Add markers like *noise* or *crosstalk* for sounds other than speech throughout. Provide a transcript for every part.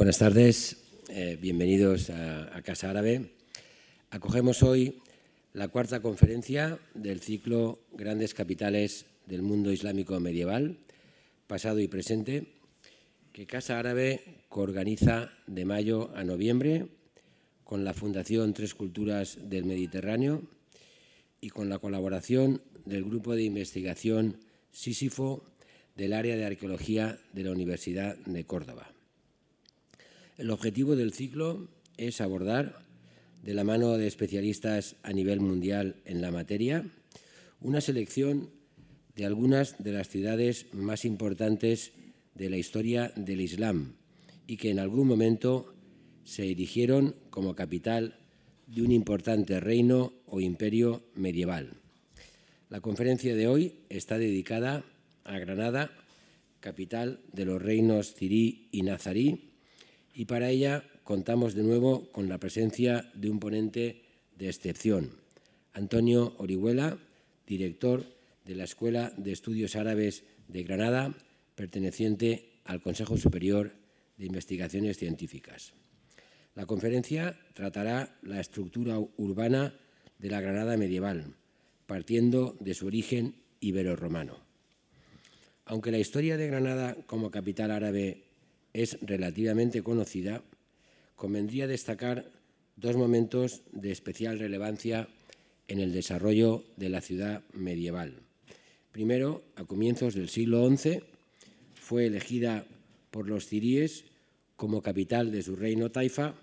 Buenas tardes, eh, bienvenidos a, a, Casa Árabe. Acogemos hoy la cuarta conferencia del ciclo Grandes Capitales del Mundo Islámico Medieval, pasado y presente, que Casa Árabe coorganiza de mayo a noviembre con la Fundación Tres Culturas del Mediterráneo y con la colaboración del Grupo de Investigación Sísifo del área de arqueología de la Universidad de Córdoba. El objetivo del ciclo es abordar, de la mano de especialistas a nivel mundial en la materia, una selección de algunas de las ciudades más importantes de la historia del Islam y que en algún momento se erigieron como capital de un importante reino o imperio medieval. La conferencia de hoy está dedicada a Granada, capital de los reinos Cirí y Nazarí, y para ella contamos de nuevo con la presencia de un ponente de excepción, Antonio Orihuela, director de la Escuela de Estudios Árabes de Granada, perteneciente al Consejo Superior de Investigaciones Científicas. La conferencia tratará la estructura urbana de la Granada medieval, partiendo de su origen ibero-romano. Aunque la historia de Granada como capital árabe es relativamente conocida, convendría destacar dos momentos de especial relevancia en el desarrollo de la ciudad medieval. Primero, a comienzos del siglo XI, fue elegida por los ciríes como capital de su reino Taifa,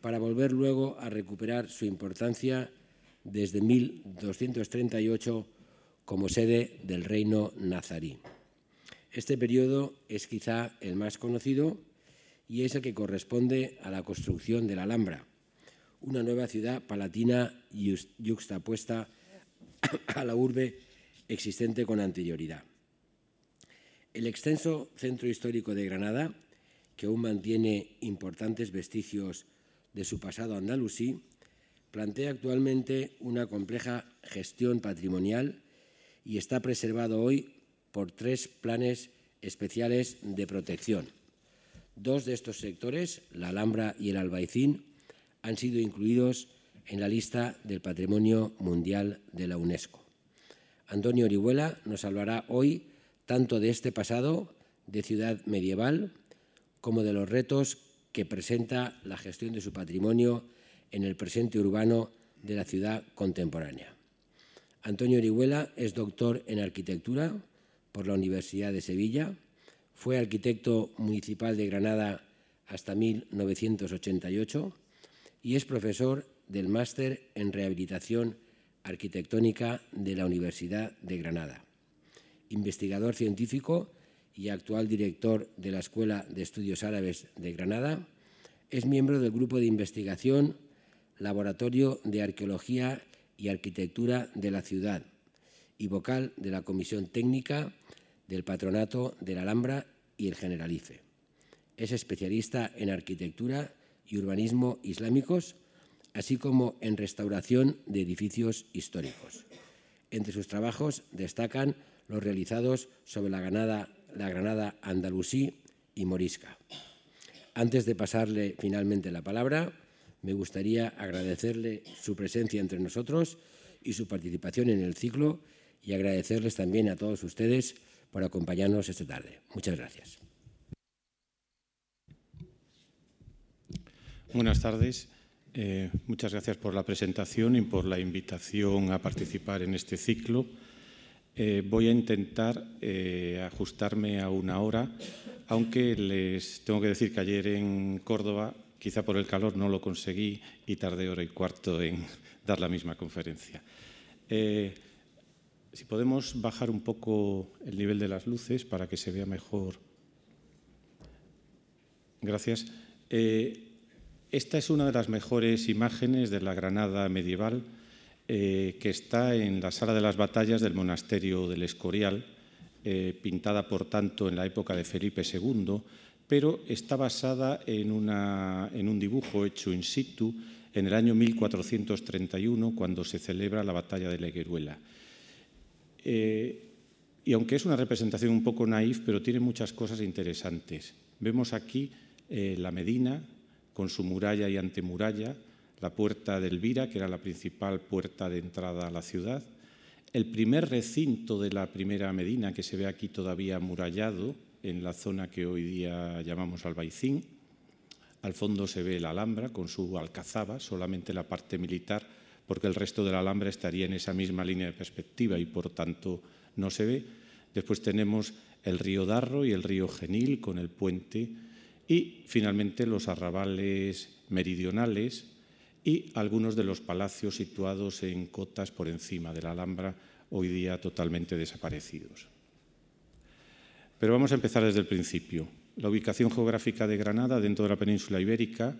para volver luego a recuperar su importancia desde 1238 como sede del reino nazarí. Este periodo es quizá el más conocido y es el que corresponde a la construcción de la Alhambra, una nueva ciudad palatina yuxtapuesta a la urbe existente con anterioridad. El extenso centro histórico de Granada que aún mantiene importantes vestigios de su pasado andalusí, plantea actualmente una compleja gestión patrimonial y está preservado hoy por tres planes especiales de protección. Dos de estos sectores, la Alhambra y el Albaicín, han sido incluidos en la lista del Patrimonio Mundial de la UNESCO. Antonio Orihuela nos hablará hoy tanto de este pasado de ciudad medieval como de los retos que presenta la gestión de su patrimonio en el presente urbano de la ciudad contemporánea. Antonio Orihuela es doctor en arquitectura por la Universidad de Sevilla, fue arquitecto municipal de Granada hasta 1988 y es profesor del máster en rehabilitación arquitectónica de la Universidad de Granada. Investigador científico y actual director de la Escuela de Estudios Árabes de Granada, es miembro del Grupo de Investigación Laboratorio de Arqueología y Arquitectura de la Ciudad y vocal de la Comisión Técnica del Patronato de la Alhambra y el Generalife. Es especialista en arquitectura y urbanismo islámicos, así como en restauración de edificios históricos. Entre sus trabajos destacan los realizados sobre la ganada la Granada andalusí y morisca. Antes de pasarle finalmente la palabra, me gustaría agradecerle su presencia entre nosotros y su participación en el ciclo y agradecerles también a todos ustedes por acompañarnos esta tarde. Muchas gracias. Buenas tardes. Eh, muchas gracias por la presentación y por la invitación a participar en este ciclo. Eh, voy a intentar eh, ajustarme a una hora, aunque les tengo que decir que ayer en Córdoba, quizá por el calor no lo conseguí y tardé hora y cuarto en *laughs* dar la misma conferencia. Si podemos bajar un poco el nivel de las luces para que se vea mejor. Gracias. esta es una de las mejores imágenes de la Granada medieval eh, que está en la sala de las batallas del monasterio del Escorial, eh, pintada por tanto en la época de Felipe II, pero está basada en, un dibujo hecho in situ en el año 1431, cuando se celebra la batalla de Legueruela. Eh, y aunque es una representación un poco naif, pero tiene muchas cosas interesantes. Vemos aquí eh, la Medina, con su muralla y antemuralla, la puerta de Elvira, que era la principal puerta de entrada a la ciudad, el primer recinto de la primera Medina, que se ve aquí todavía amurallado, en la zona que hoy día llamamos Albaicín. Al fondo se ve la Alhambra con su alcazaba, solamente la parte militar, porque el resto de la Alhambra estaría en esa misma línea de perspectiva y por tanto no se ve. Después tenemos el río Darro y el río Genil con el puente y finalmente los arrabales meridionales y algunos de los palacios situados en cotas por encima de la Alhambra, hoy día totalmente desaparecidos. Pero vamos a empezar desde el principio. La ubicación geográfica de Granada dentro de la península ibérica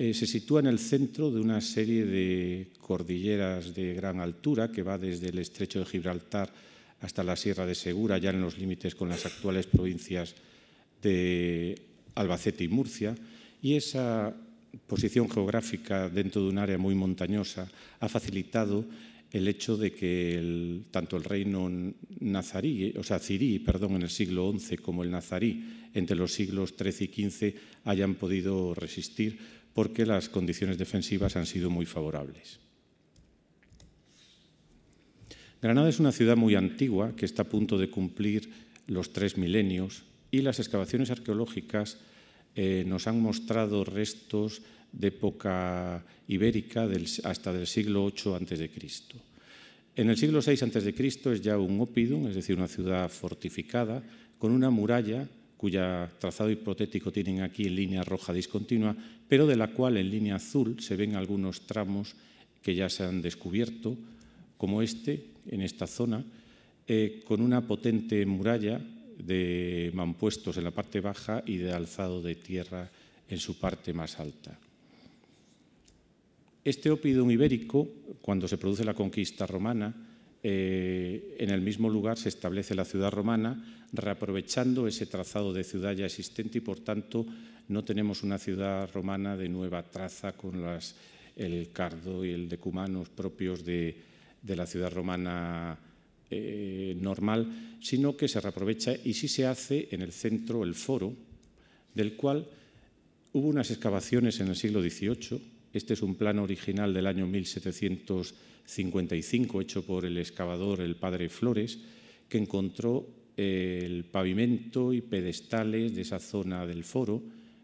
eh, se sitúa en el centro de una serie de cordilleras de gran altura que va desde el estrecho de Gibraltar hasta la Sierra de Segura, ya en los límites con las actuales provincias de Albacete y Murcia, y esa posición geográfica dentro de un área muy montañosa ha facilitado el hecho de que tanto el reino nazarí, o sea, cirí, perdón, en el siglo XI como el nazarí entre los siglos XIII y XV hayan podido resistir porque las condiciones defensivas han sido muy favorables. Granada es una ciudad muy antigua que está a punto de cumplir los tres milenios y las excavaciones arqueológicas eh, nos han mostrado restos de época ibérica hasta del siglo VIII a.C. En el siglo VI a.C. es ya un oppidum, es decir, una ciudad fortificada, con una muralla cuya trazado hipotético tienen aquí en línea roja discontinua, pero de la cual en línea azul se ven algunos tramos que ya se han descubierto, como este, en esta zona, eh, con una potente muralla de mampuestos en la parte baja y de alzado de tierra en su parte más alta. Este oppidum ibérico, cuando se produce la conquista romana, eh, en el mismo lugar se establece la ciudad romana, reaprovechando ese trazado de ciudad ya existente y, por tanto, no tenemos una ciudad romana de nueva traza con el cardo y el decumanos propios de, la ciudad romana eh, normal, sino que se reaprovecha y sí se hace en el centro el foro, del cual hubo unas excavaciones en el siglo XVIII este es un plano original del año 1755, hecho por el excavador, el padre Flores, que encontró el pavimento y pedestales de esa zona del foro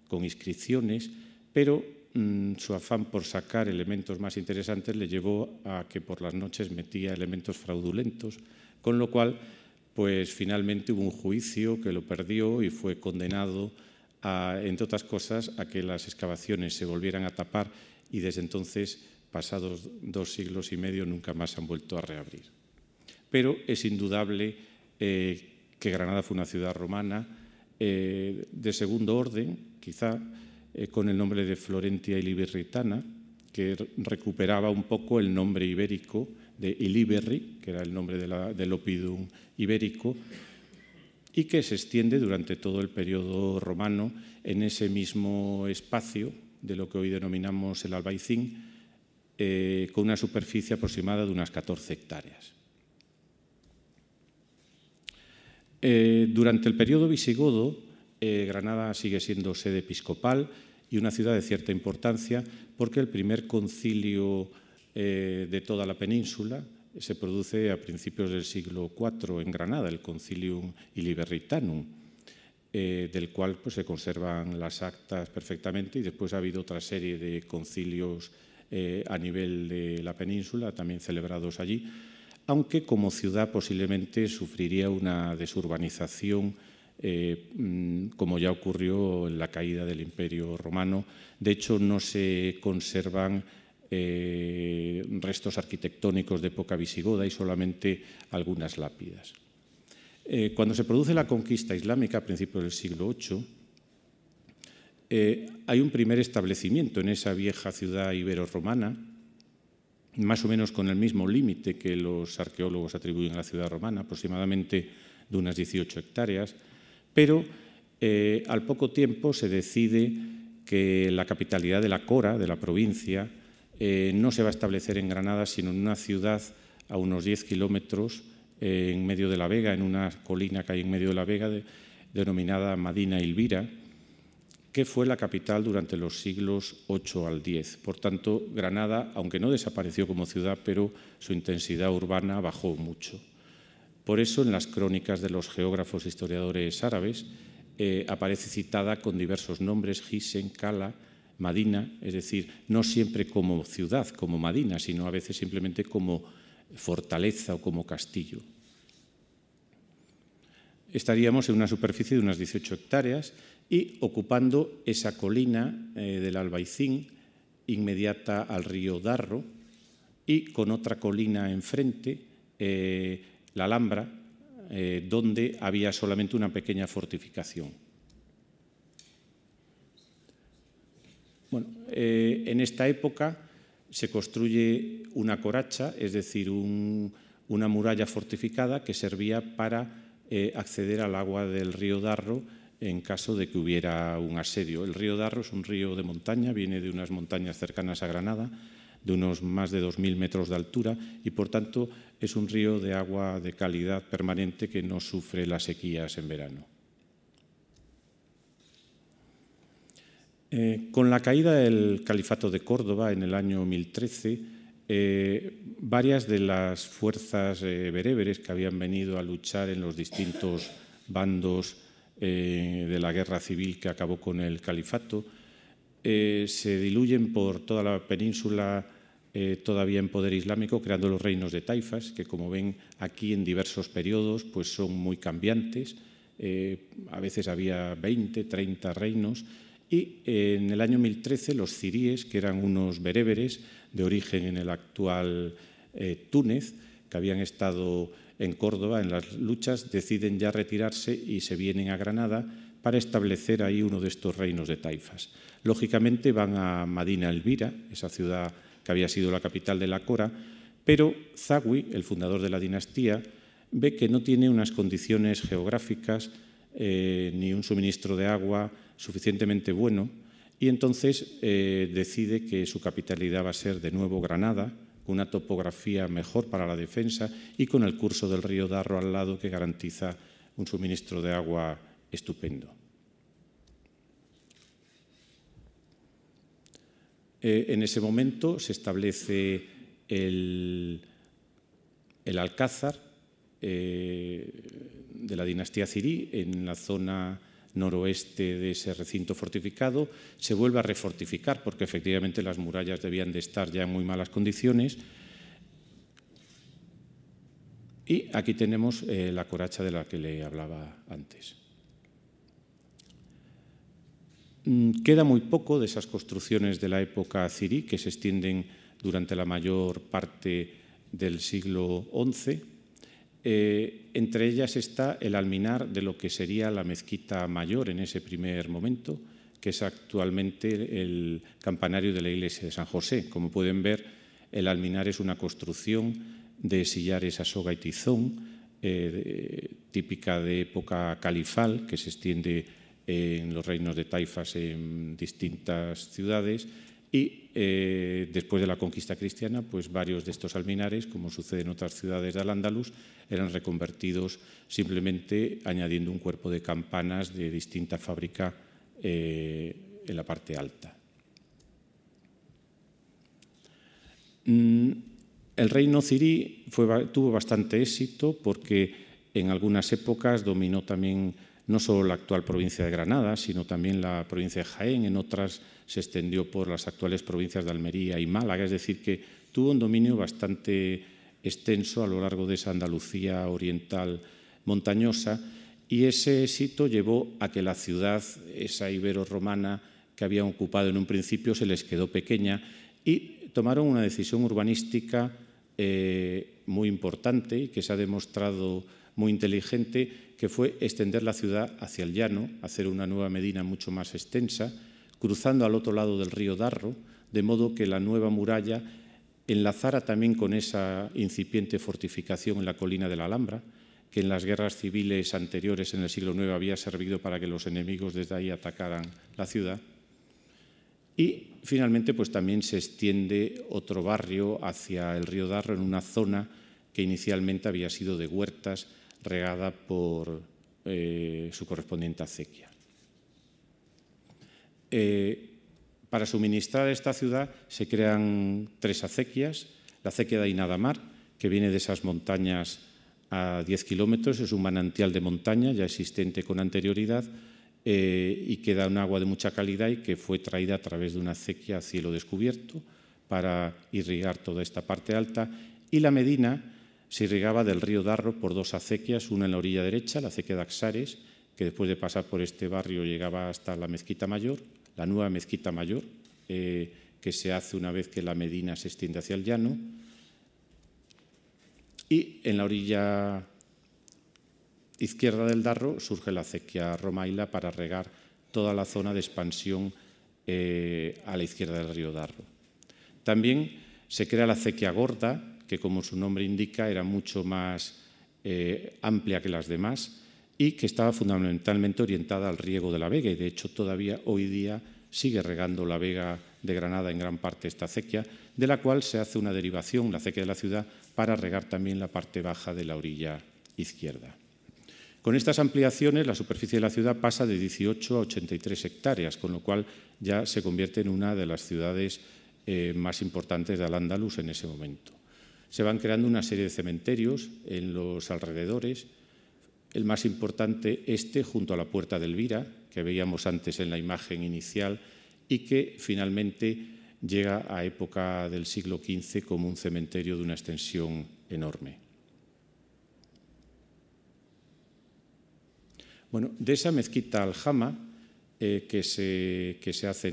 con inscripciones, pero mm, su afán por sacar elementos más interesantes le llevó a que por las noches metía elementos fraudulentos, con lo cual, pues finalmente hubo un juicio que lo perdió y fue condenado, entre otras cosas, a que las excavaciones se volvieran a tapar y desde entonces, pasados dos siglos y medio, nunca más han vuelto a reabrir. Pero es indudable eh, que Granada fue una ciudad romana eh, de segundo orden, quizá eh, con el nombre de Florentia Iliberritana, que recuperaba un poco el nombre ibérico de Iliberri, que era el nombre del opidum ibérico, y que se extiende durante todo el periodo romano en ese mismo espacio de lo que hoy denominamos el Albaicín, eh, con una superficie aproximada de unas 14 hectáreas. Eh, durante el periodo visigodo, eh, Granada sigue siendo sede episcopal y una ciudad de cierta importancia porque el primer concilio de toda la península se produce a principios del siglo IV en Granada, el Concilium Iliberritanum, del cual pues, se conservan las actas perfectamente y después ha habido otra serie de concilios eh, a nivel de la península, también celebrados allí, aunque como ciudad posiblemente sufriría una desurbanización eh, mm, como ya ocurrió en la caída del Imperio Romano. De hecho, no se conservan restos arquitectónicos de época visigoda y solamente algunas lápidas. Eh, cuando se produce la conquista islámica a principios del siglo VIII, eh, hay un primer establecimiento en esa vieja ciudad ibero-romana, más o menos con el mismo límite que los arqueólogos atribuyen a la ciudad romana, aproximadamente de unas 18 hectáreas, pero eh, al poco tiempo se decide que la capitalidad de la Cora, de la provincia, no se va a establecer en Granada, sino en una ciudad a unos 10 kilómetros en medio de la Vega, en una colina que hay en medio de la Vega, denominada Madina Elvira, que fue la capital durante los siglos VIII al X. Por tanto, Granada, aunque no desapareció como ciudad, pero su intensidad urbana bajó mucho. Por eso, en las crónicas de los geógrafos e historiadores árabes, eh, aparece citada con diversos nombres, Gisen, Kala, Madina, es decir, no siempre como ciudad, como Madina, sino a veces simplemente como fortaleza o como castillo. Estaríamos en una superficie de unas 18 hectáreas y ocupando esa colina eh, del Albaicín inmediata al río Darro y con otra colina enfrente, eh, la Alhambra, eh, donde había solamente una pequeña fortificación. Bueno, en esta época se construye una coracha, es decir, una muralla fortificada que servía para acceder al agua del río Darro en caso de que hubiera un asedio. El río Darro es un río de montaña, viene de unas montañas cercanas a Granada, de unos más de 2.000 metros de altura y, por tanto, es un río de agua de calidad permanente que no sufre las sequías en verano. Eh, con la caída del califato de Córdoba en el año 1013, eh, varias de las fuerzas eh, beréberes que habían venido a luchar en los distintos bandos eh, de la guerra civil que acabó con el califato, eh, se diluyen por toda la península eh, todavía en poder islámico, creando los reinos de taifas, que como ven aquí en diversos periodos pues son muy cambiantes. a veces había 20, 30 reinos. Y en el año 1013 los ciríes, que eran unos beréberes de origen en el actual Túnez, que habían estado en Córdoba, en las luchas, deciden ya retirarse y se vienen a Granada para establecer ahí uno de estos reinos de taifas. Lógicamente van a Madina Elvira, esa ciudad que había sido la capital de la Cora, pero Zagui, el fundador de la dinastía, ve que no tiene unas condiciones geográficas eh, ni un suministro de agua suficientemente bueno y entonces eh, decide que su capitalidad va a ser de nuevo Granada, con una topografía mejor para la defensa y con el curso del río Darro al lado que garantiza un suministro de agua estupendo. Eh, en ese momento se establece el, alcázar eh, de la dinastía cirí en la zona noroeste de ese recinto fortificado, se vuelve a refortificar porque efectivamente las murallas debían de estar ya en muy malas condiciones. Y aquí tenemos eh, la coracha de la que le hablaba antes. Mm, queda muy poco de esas construcciones de la época cirí que se extienden durante la mayor parte del siglo XI eh, entre ellas está el alminar de lo que sería la mezquita mayor en ese primer momento, que es actualmente el campanario de la iglesia de San José. Como pueden ver, el alminar es una construcción de sillares a soga y tizón, eh, típica de época califal, que se extiende en los reinos de taifas en distintas ciudades y eh, después de la conquista cristiana, pues varios de estos alminares, como sucede en otras ciudades de Al-Ándalus, eran reconvertidos simplemente añadiendo un cuerpo de campanas de distinta fábrica eh, en la parte alta. Mm, el reino cirí tuvo bastante éxito porque en algunas épocas dominó también no solo la actual provincia de Granada, sino también la provincia de Jaén, en otras se extendió por las actuales provincias de Almería y Málaga, es decir, que tuvo un dominio bastante extenso a lo largo de esa Andalucía oriental montañosa y ese éxito llevó a que la ciudad, esa ibero-romana que habían ocupado en un principio, se les quedó pequeña y tomaron una decisión urbanística eh, muy importante y que se ha demostrado muy inteligente, que fue extender la ciudad hacia el llano, hacer una nueva Medina mucho más extensa, cruzando al otro lado del río Darro, de modo que la nueva muralla enlazara también con esa incipiente fortificación en la colina de la Alhambra, que en las guerras civiles anteriores en el siglo IX había servido para que los enemigos desde ahí atacaran la ciudad. Y finalmente, pues también se extiende otro barrio hacia el río Darro en una zona que inicialmente había sido de huertas regada por eh, su correspondiente acequia. Eh, para suministrar esta ciudad se crean tres acequias. La acequia de Inadamar, que viene de esas montañas a 10 kilómetros, es un manantial de montaña ya existente con anterioridad eh, y que da un agua de mucha calidad y que fue traída a través de una acequia a cielo descubierto para irrigar toda esta parte alta. Y la Medina se irrigaba del río Darro por dos acequias, una en la orilla derecha, la acequia de Axares, que después de pasar por este barrio llegaba hasta la mezquita mayor, la nueva mezquita mayor, eh, que se hace una vez que la Medina se extiende hacia el llano. Y en la orilla izquierda del Darro surge la acequia Romaila para regar toda la zona de expansión eh, a la izquierda del río Darro. También se crea la acequia Gorda, que como su nombre indica era mucho más eh, amplia que las demás y que estaba fundamentalmente orientada al riego de la vega y de hecho todavía hoy día sigue regando la vega de Granada en gran parte esta acequia, de la cual se hace una derivación, la acequia de la ciudad, para regar también la parte baja de la orilla izquierda. Con estas ampliaciones, la superficie de la ciudad pasa de 18 a 83 hectáreas, con lo cual ya se convierte en una de las ciudades eh, más importantes de Al-Ándalus en ese momento. Se van creando una serie de cementerios en los alrededores, el más importante este junto a la Puerta de Elvira, que veíamos antes en la imagen inicial, y que finalmente llega a época del siglo XV como un cementerio de una extensión enorme. Bueno, de esa mezquita aljama, eh, que, se, que se hace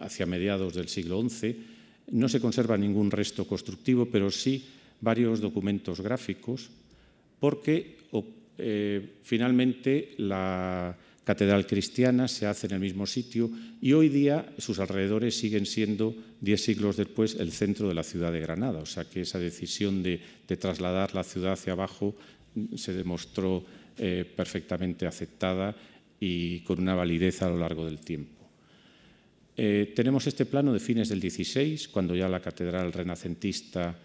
hacia mediados del siglo XI, no se conserva ningún resto constructivo, pero sí varios documentos gráficos, porque eh, finalmente la catedral cristiana se hace en el mismo sitio y hoy día sus alrededores siguen siendo, diez siglos después, el centro de la ciudad de Granada. O sea que esa decisión de, trasladar la ciudad hacia abajo se demostró eh, perfectamente aceptada y con una validez a lo largo del tiempo. Eh, tenemos este plano de fines del XVI, cuando ya la catedral renacentista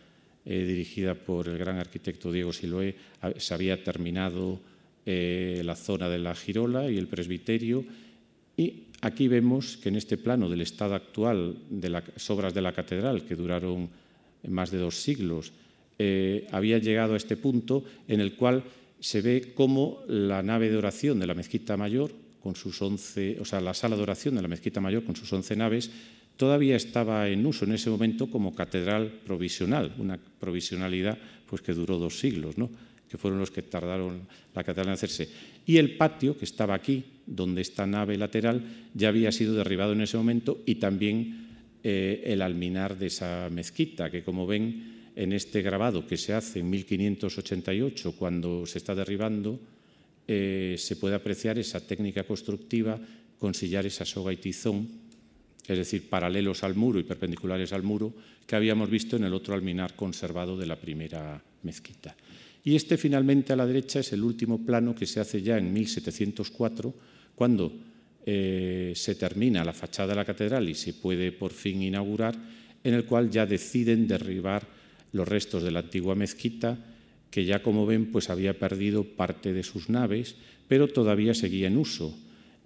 eh, dirigida por el gran arquitecto Diego Siloé, se había terminado eh, la zona de la girola y el presbiterio. Y aquí vemos que en este plano del estado actual de las obras de la catedral, que duraron más de dos siglos, eh, había llegado a este punto en el cual se ve cómo la nave de oración de la mezquita mayor, con sus once, o sea, la sala de oración de la mezquita mayor con sus once naves, todavía estaba en uso en ese momento como catedral provisional, una provisionalidad pues, que duró dos siglos, ¿no? que fueron los que tardaron la catedral en hacerse. Y el patio, que estaba aquí, donde esta nave lateral, ya había sido derribado en ese momento y también eh, el alminar de esa mezquita, que como ven en este grabado que se hace en 1588, cuando se está derribando, eh, se puede apreciar esa técnica constructiva con sillares esa soga y tizón es decir, paralelos al muro y perpendiculares al muro, que habíamos visto en el otro alminar conservado de la primera mezquita. Y este finalmente a la derecha es el último plano que se hace ya en 1704, cuando eh, se termina la fachada de la catedral y se puede por fin inaugurar, en el cual ya deciden derribar los restos de la antigua mezquita, que ya como ven pues había perdido parte de sus naves, pero todavía seguía en uso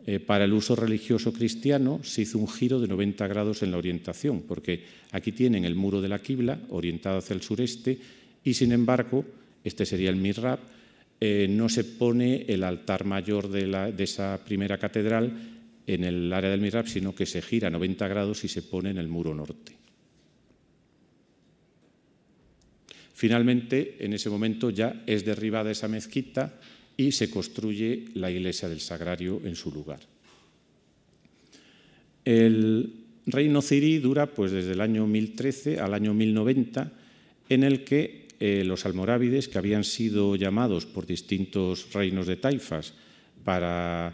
eh, para el uso religioso cristiano se hizo un giro de 90 grados en la orientación, porque aquí tienen el muro de la Qibla orientado hacia el sureste y sin embargo, este sería el mihrab, eh, no se pone el altar mayor de, de, esa primera catedral en el área del mihrab, sino que se gira 90 grados y se pone en el muro norte. Finalmente, en ese momento ya es derribada esa mezquita y se construye la iglesia del Sagrario en su lugar. El reino cirí dura pues, desde el año 1013 al año 1090, en el que eh, los almorávides, que habían sido llamados por distintos reinos de taifas para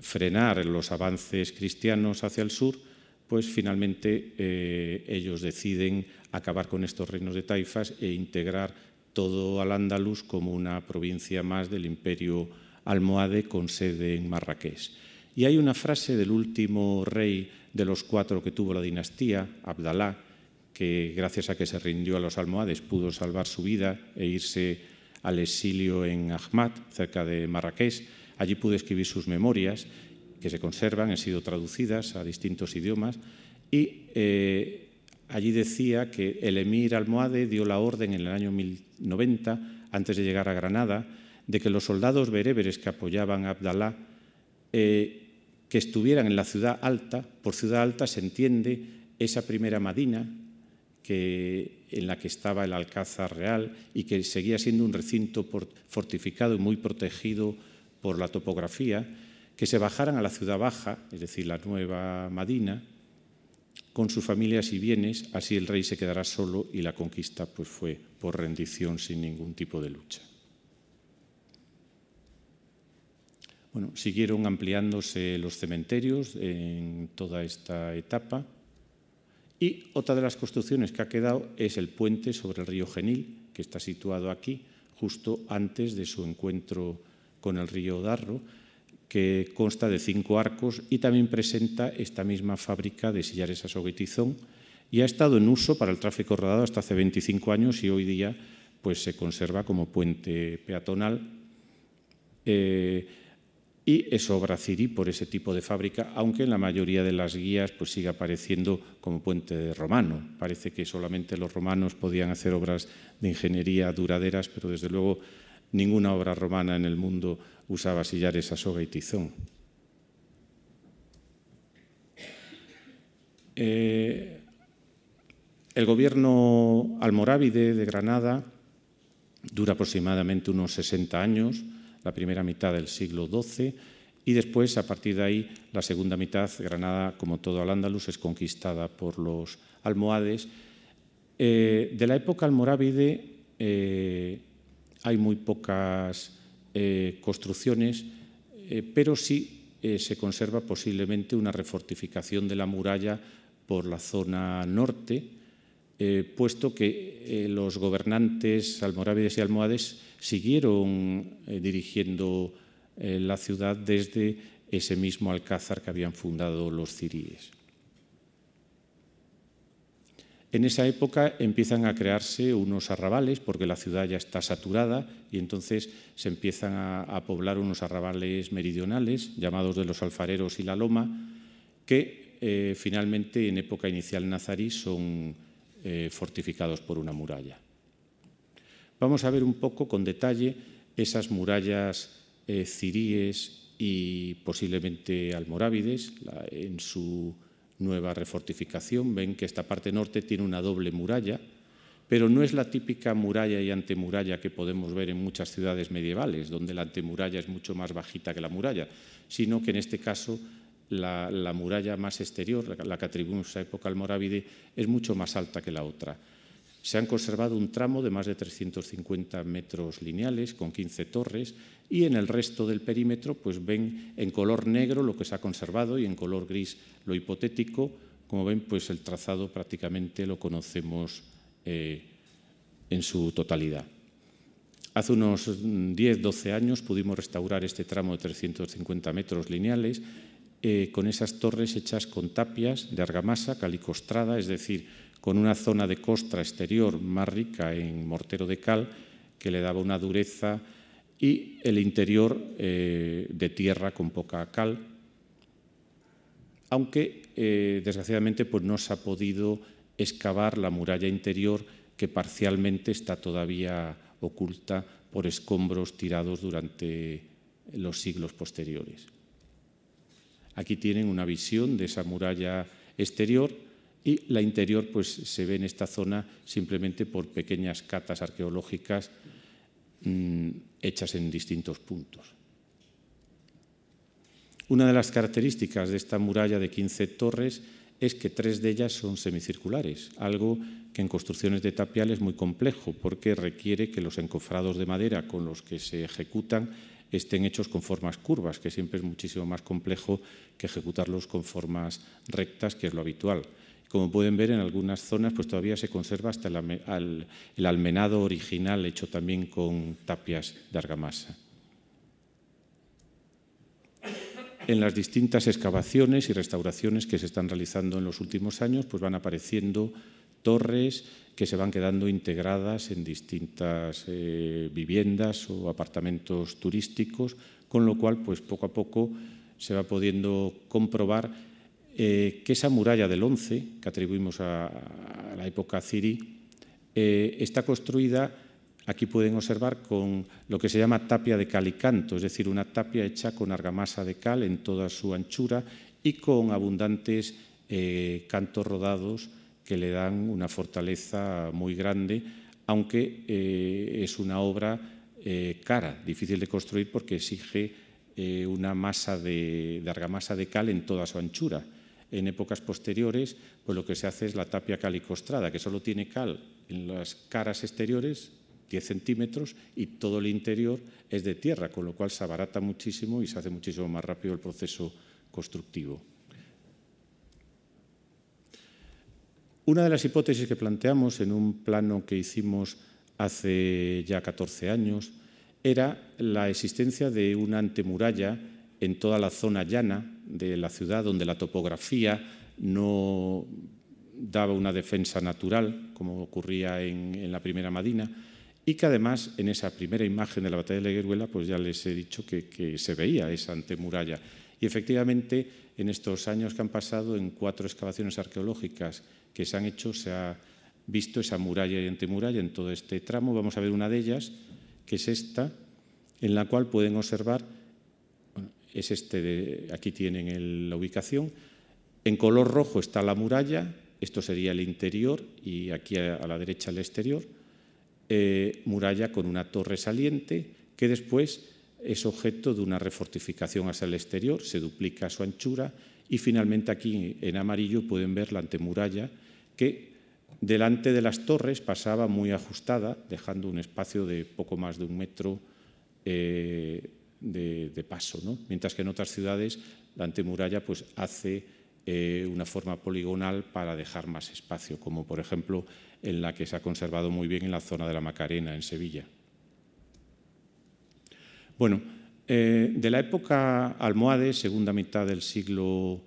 frenar los avances cristianos hacia el sur, pues finalmente eh, ellos deciden acabar con estos reinos de taifas e integrar todo Al-Ándalus como una provincia más del imperio almohade con sede en Marrakech. Y hay una frase del último rey de los cuatro que tuvo la dinastía, Abdalá, que gracias a que se rindió a los almohades pudo salvar su vida e irse al exilio en Ahmad, cerca de Marrakech. Allí pudo escribir sus memorias que se conservan, han sido traducidas a distintos idiomas y eh, allí decía que el emir almohade dio la orden en el año 1090, antes de llegar a Granada, de que los soldados bereberes que apoyaban a Abdalá eh, que estuvieran en la ciudad alta, por ciudad alta se entiende esa primera Madina que, en la que estaba el Alcázar Real y que seguía siendo un recinto fortificado y muy protegido por la topografía, que se bajaran a la ciudad baja, es decir, la nueva Madina, con sus familias y bienes, así el rey se quedará solo y la conquista pues, fue por rendición sin ningún tipo de lucha. Bueno, siguieron ampliándose los cementerios en toda esta etapa y otra de las construcciones que ha quedado es el puente sobre el río Genil, que está situado aquí, justo antes de su encuentro con el río Darro, que consta de cinco arcos y también presenta esta misma fábrica de sillares a soguetizón y ha estado en uso para el tráfico rodado hasta hace 25 años y hoy día pues, se conserva como puente peatonal. Eh, y es obra cirí por ese tipo de fábrica, aunque en la mayoría de las guías pues sigue apareciendo como puente romano. Parece que solamente los romanos podían hacer obras de ingeniería duraderas, pero desde luego ninguna obra romana en el mundo usaba sillares a soga y tizón. Eh, el gobierno almorávide de Granada dura aproximadamente unos 60 años la primera mitad del siglo XII y después, a partir de ahí, la segunda mitad, Granada, como todo Al-Ándalus, es conquistada por los almohades. Eh, de la época almorávide eh, hay muy pocas eh, construcciones, pero sí se conserva posiblemente una refortificación de la muralla por la zona norte, puesto que los gobernantes almorávides y almohades siguieron eh, dirigiendo eh, la ciudad desde ese mismo alcázar que habían fundado los ciríes. En esa época empiezan a crearse unos arrabales porque la ciudad ya está saturada y entonces se empiezan a, poblar unos arrabales meridionales llamados de los alfareros y la loma que eh, finalmente en época inicial nazarí son fortificados por una muralla. Vamos a ver un poco con detalle esas murallas eh, ciríes y posiblemente almorávides en su nueva refortificación. Ven que esta parte norte tiene una doble muralla, pero no es la típica muralla y antemuralla que podemos ver en muchas ciudades medievales, donde la antemuralla es mucho más bajita que la muralla, sino que en este caso la, muralla más exterior, la que atribuimos a época almorávide, es mucho más alta que la otra. Se han conservado un tramo de más de 350 metros lineales con 15 torres y en el resto del perímetro pues ven en color negro lo que se ha conservado y en color gris lo hipotético. Como ven, pues el trazado prácticamente lo conocemos eh, en su totalidad. Hace unos 10-12 años pudimos restaurar este tramo de 350 metros lineales eh, con esas torres hechas con tapias de argamasa calicostrada, es decir, con una zona de costra exterior más rica en mortero de cal que le daba una dureza y el interior eh, de tierra con poca cal, aunque eh, desgraciadamente pues, no se ha podido excavar la muralla interior que parcialmente está todavía oculta por escombros tirados durante los siglos posteriores. Aquí tienen una visión de esa muralla exterior y la interior pues, se ve en esta zona simplemente por pequeñas catas arqueológicas mm, hechas en distintos puntos. Una de las características de esta muralla de 15 torres es que tres de ellas son semicirculares, algo que en construcciones de tapial es muy complejo porque requiere que los encofrados de madera con los que se ejecutan estén hechos con formas curvas, que siempre es muchísimo más complejo que ejecutarlos con formas rectas, que es lo habitual. Como pueden ver, en algunas zonas pues todavía se conserva hasta el, almenado original hecho también con tapias de argamasa. En las distintas excavaciones y restauraciones que se están realizando en los últimos años, pues van apareciendo torres que se van quedando integradas en distintas eh, viviendas o apartamentos turísticos, con lo cual, pues poco a poco se va pudiendo comprobar eh, que esa muralla del 11, que atribuimos a, la época Ciri, eh, está construida, aquí pueden observar, con lo que se llama tapia de cal y canto, es decir, una tapia hecha con argamasa de cal en toda su anchura y con abundantes eh, cantos rodados que le dan una fortaleza muy grande, aunque es una obra cara, difícil de construir porque exige una masa de, argamasa de cal en toda su anchura. En épocas posteriores, pues lo que se hace es la tapia calicostrada, que solo tiene cal en las caras exteriores, 10 centímetros, y todo el interior es de tierra, con lo cual se abarata muchísimo y se hace muchísimo más rápido el proceso constructivo. Una de las hipótesis que planteamos en un plano que hicimos hace ya 14 años era la existencia de una antemuralla en toda la zona llana de la ciudad, donde la topografía no daba una defensa natural, como ocurría en, la primera Madina, y que además en esa primera imagen de la batalla de la Gueruela, pues ya les he dicho que, que se veía esa antemuralla. Y efectivamente, en estos años que han pasado, en cuatro excavaciones arqueológicas que se han hecho, se ha visto esa muralla y antemuralla en todo este tramo. Vamos a ver una de ellas, que es esta, en la cual pueden observar, es este, de, aquí tienen la ubicación, en color rojo está la muralla, esto sería el interior y aquí a, a la derecha el exterior, eh, muralla con una torre saliente que después es objeto de una refortificación hacia el exterior, se duplica su anchura y finalmente aquí en amarillo pueden ver la antemuralla que delante de las torres pasaba muy ajustada, dejando un espacio de poco más de un metro eh, de, paso, ¿no? mientras que en otras ciudades la antemuralla pues, hace eh, una forma poligonal para dejar más espacio, como por ejemplo en la que se ha conservado muy bien en la zona de la Macarena, en Sevilla. Bueno, eh, de la época almohade, segunda mitad del siglo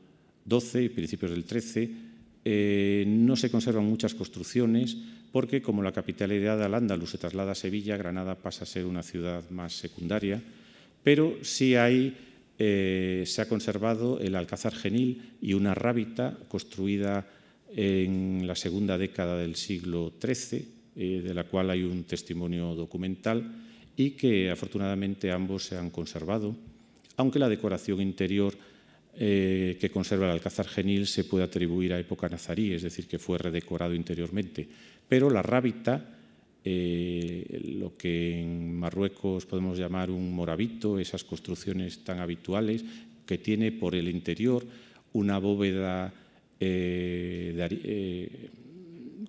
XII y principios del XIII, eh, no se conservan muchas construcciones porque como la capitalidad de Al-Ándalus se traslada a Sevilla, Granada pasa a ser una ciudad más secundaria, pero sí hay, eh, se ha conservado el Alcázar Genil y una rábita construida en la segunda década del siglo XIII, eh, de la cual hay un testimonio documental y que afortunadamente ambos se han conservado, aunque la decoración interior eh, que conserva el Alcázar Genil se puede atribuir a época nazarí, es decir, que fue redecorado interiormente. Pero la rábita, eh, lo que en Marruecos podemos llamar un morabito, esas construcciones tan habituales, que tiene por el interior una bóveda eh, eh,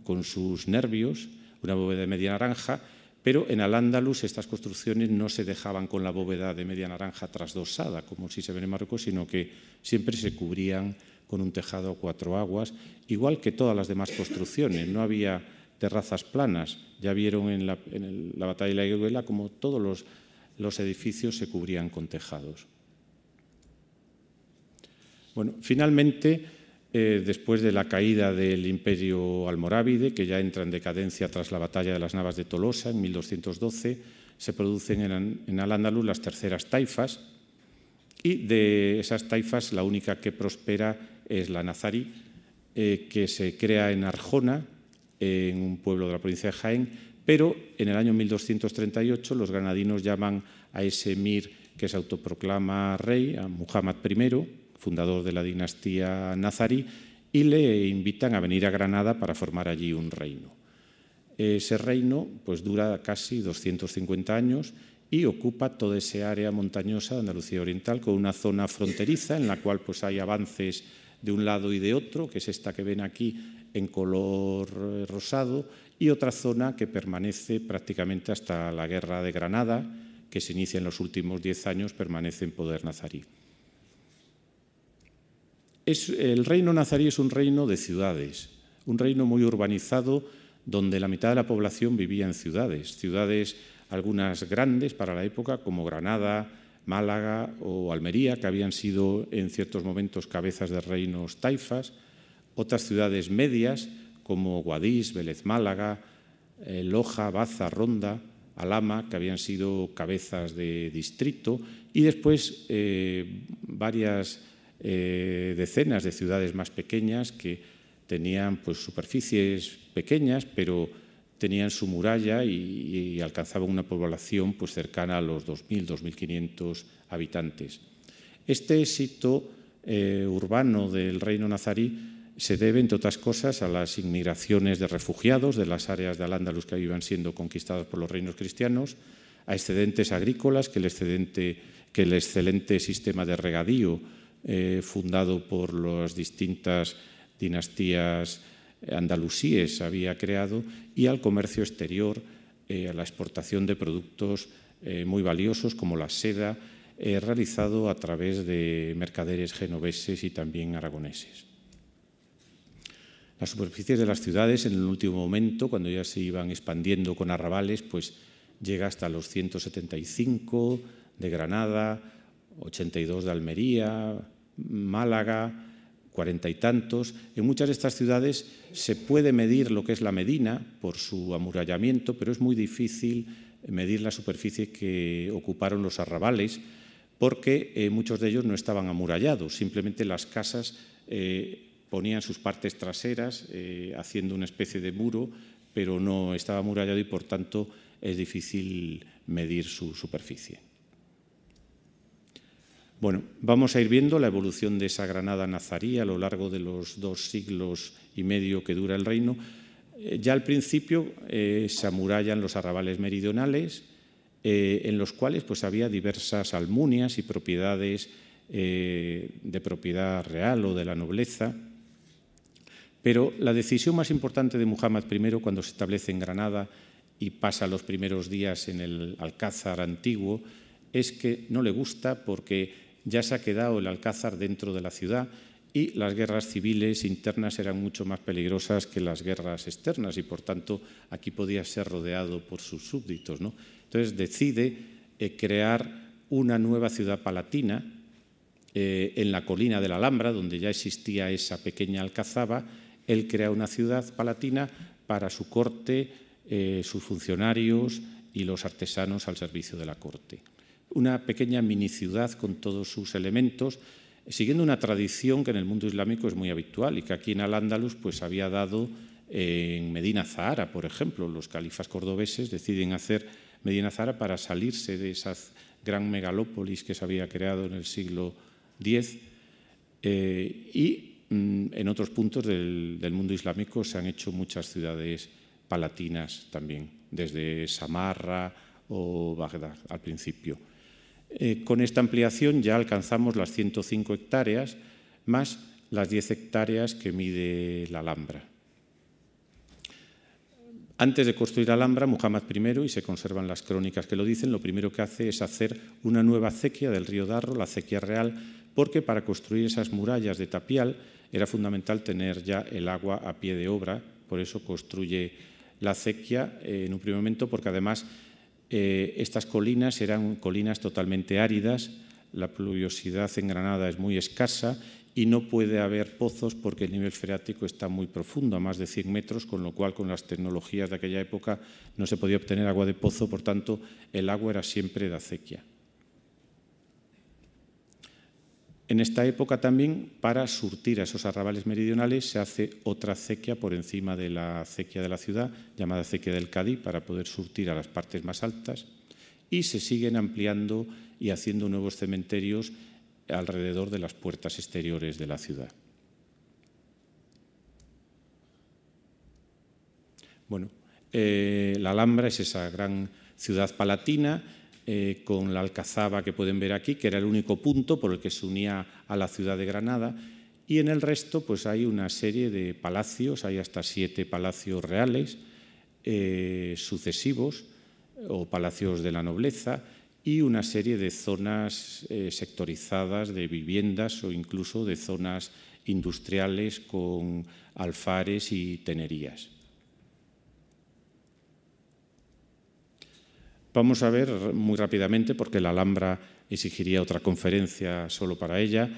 con sus nervios, una bóveda de media naranja, pero en Al-Ándalus estas construcciones no se dejaban con la bóveda de media naranja trasdosada, como si se ve en Marruecos, sino que siempre se cubrían con un tejado a cuatro aguas, igual que todas las demás construcciones. No había terrazas planas. Ya vieron en la, batalla de la Iguela como todos los, los edificios se cubrían con tejados. Bueno, finalmente, eh, después de la caída del imperio almorávide, que ya entra en decadencia tras la batalla de las Navas de Tolosa en 1212, se producen en, en Al-Ándalus las terceras taifas, y de esas taifas la única que prospera es la nazarí, eh, que se crea en Arjona, en un pueblo de la provincia de Jaén, pero en el año 1238 los granadinos llaman a ese emir que se autoproclama rey, a Muhammad I, fundador de la dinastía nazarí, y le invitan a venir a Granada para formar allí un reino. Ese reino pues, dura casi 250 años y ocupa toda esa área montañosa de Andalucía Oriental con una zona fronteriza en la cual pues, hay avances de un lado y de otro, que es esta que ven aquí en color rosado, y otra zona que permanece prácticamente hasta la Guerra de Granada, que se inicia en los últimos diez años, permanece en poder nazarí. El reino nazarí es un reino de ciudades, un reino muy urbanizado donde la mitad de la población vivía en ciudades, ciudades algunas grandes para la época como Granada, Málaga o Almería, que habían sido en ciertos momentos cabezas de reinos taifas, otras ciudades medias como Guadix, Vélez Málaga, eh, Loja, Baza, Ronda, Alama, que habían sido cabezas de distrito, y después varias decenas de ciudades más pequeñas que tenían pues, superficies pequeñas, pero tenían su muralla y, alcanzaban una población pues, cercana a los 2.000, 2.500 habitantes. Este éxito eh, urbano del reino nazarí se debe, entre otras cosas, a las inmigraciones de refugiados de las áreas de Al-Ándalus que iban siendo conquistadas por los reinos cristianos, a excedentes agrícolas, que el, excelente sistema de regadío eh, fundado por las distintas dinastías andalusíes había creado y al comercio exterior, eh, a la exportación de productos eh, muy valiosos como la seda, realizado a través de mercaderes genoveses y también aragoneses. Las superficies de las ciudades en el último momento, cuando ya se iban expandiendo con arrabales, pues llega hasta los 175 de Granada, 82 de Almería, Málaga, cuarenta y tantos. En muchas de estas ciudades se puede medir lo que es la Medina por su amurallamiento, pero es muy difícil medir la superficie que ocuparon los arrabales, porque eh, muchos de ellos no estaban amurallados, simplemente las casas eh, ponían sus partes traseras eh, haciendo una especie de muro, pero no estaba amurallado y por tanto es difícil medir su superficie. Bueno, vamos a ir viendo la evolución de esa Granada nazarí a lo largo de los dos siglos y medio que dura el reino. Eh, ya al principio eh, se amurallan los arrabales meridionales, en los cuales pues, había diversas almunias y propiedades de propiedad real o de la nobleza. Pero la decisión más importante de Muhammad I cuando se establece en Granada y pasa los primeros días en el Alcázar antiguo es que no le gusta porque ya se ha quedado el Alcázar dentro de la ciudad y las guerras civiles internas eran mucho más peligrosas que las guerras externas y por tanto aquí podía ser rodeado por sus súbditos. ¿no? Entonces decide eh, crear una nueva ciudad palatina eh, en la colina de la Alhambra, donde ya existía esa pequeña alcazaba. Él crea una ciudad palatina para su corte, eh, sus funcionarios y los artesanos al servicio de la corte una pequeña mini ciudad con todos sus elementos, siguiendo una tradición que en el mundo islámico es muy habitual y que aquí en Al-Ándalus pues, había dado en Medina Zahara, por ejemplo. Los califas cordobeses deciden hacer Medina Zahara para salirse de esa gran megalópolis que se había creado en el siglo X eh, y en otros puntos del, del mundo islámico se han hecho muchas ciudades palatinas también, desde Samarra o Bagdad al principio. Eh, con esta ampliación ya alcanzamos las 105 hectáreas más las 10 hectáreas que mide la Alhambra. Antes de construir la Alhambra, Muhammad I, y se conservan las crónicas que lo dicen, lo primero que hace es hacer una nueva acequia del río Darro, la acequia real, porque para construir esas murallas de tapial era fundamental tener ya el agua a pie de obra, por eso construye la acequia eh, en un primer momento, porque además eh, estas colinas eran colinas totalmente áridas, la pluviosidad en Granada es muy escasa y no puede haber pozos porque el nivel freático está muy profundo, a más de 100 metros, con lo cual con las tecnologías de aquella época no se podía obtener agua de pozo, por tanto el agua era siempre de acequia. En esta época también, para surtir a esos arrabales meridionales, se hace otra acequia por encima de la acequia de la ciudad, llamada acequia del Cadí, para poder surtir a las partes más altas, y se siguen ampliando y haciendo nuevos cementerios alrededor de las puertas exteriores de la ciudad. Bueno, eh, la Alhambra es esa gran ciudad palatina eh, con la alcazaba que pueden ver aquí, que era el único punto por el que se unía a la ciudad de Granada. Y en el resto pues hay una serie de palacios, hay hasta siete palacios reales eh, sucesivos o palacios de la nobleza y una serie de zonas eh, sectorizadas de viviendas o incluso de zonas industriales con alfares y tenerías. Vamos a ver muy rápidamente, porque la Alhambra exigiría otra conferencia solo para ella,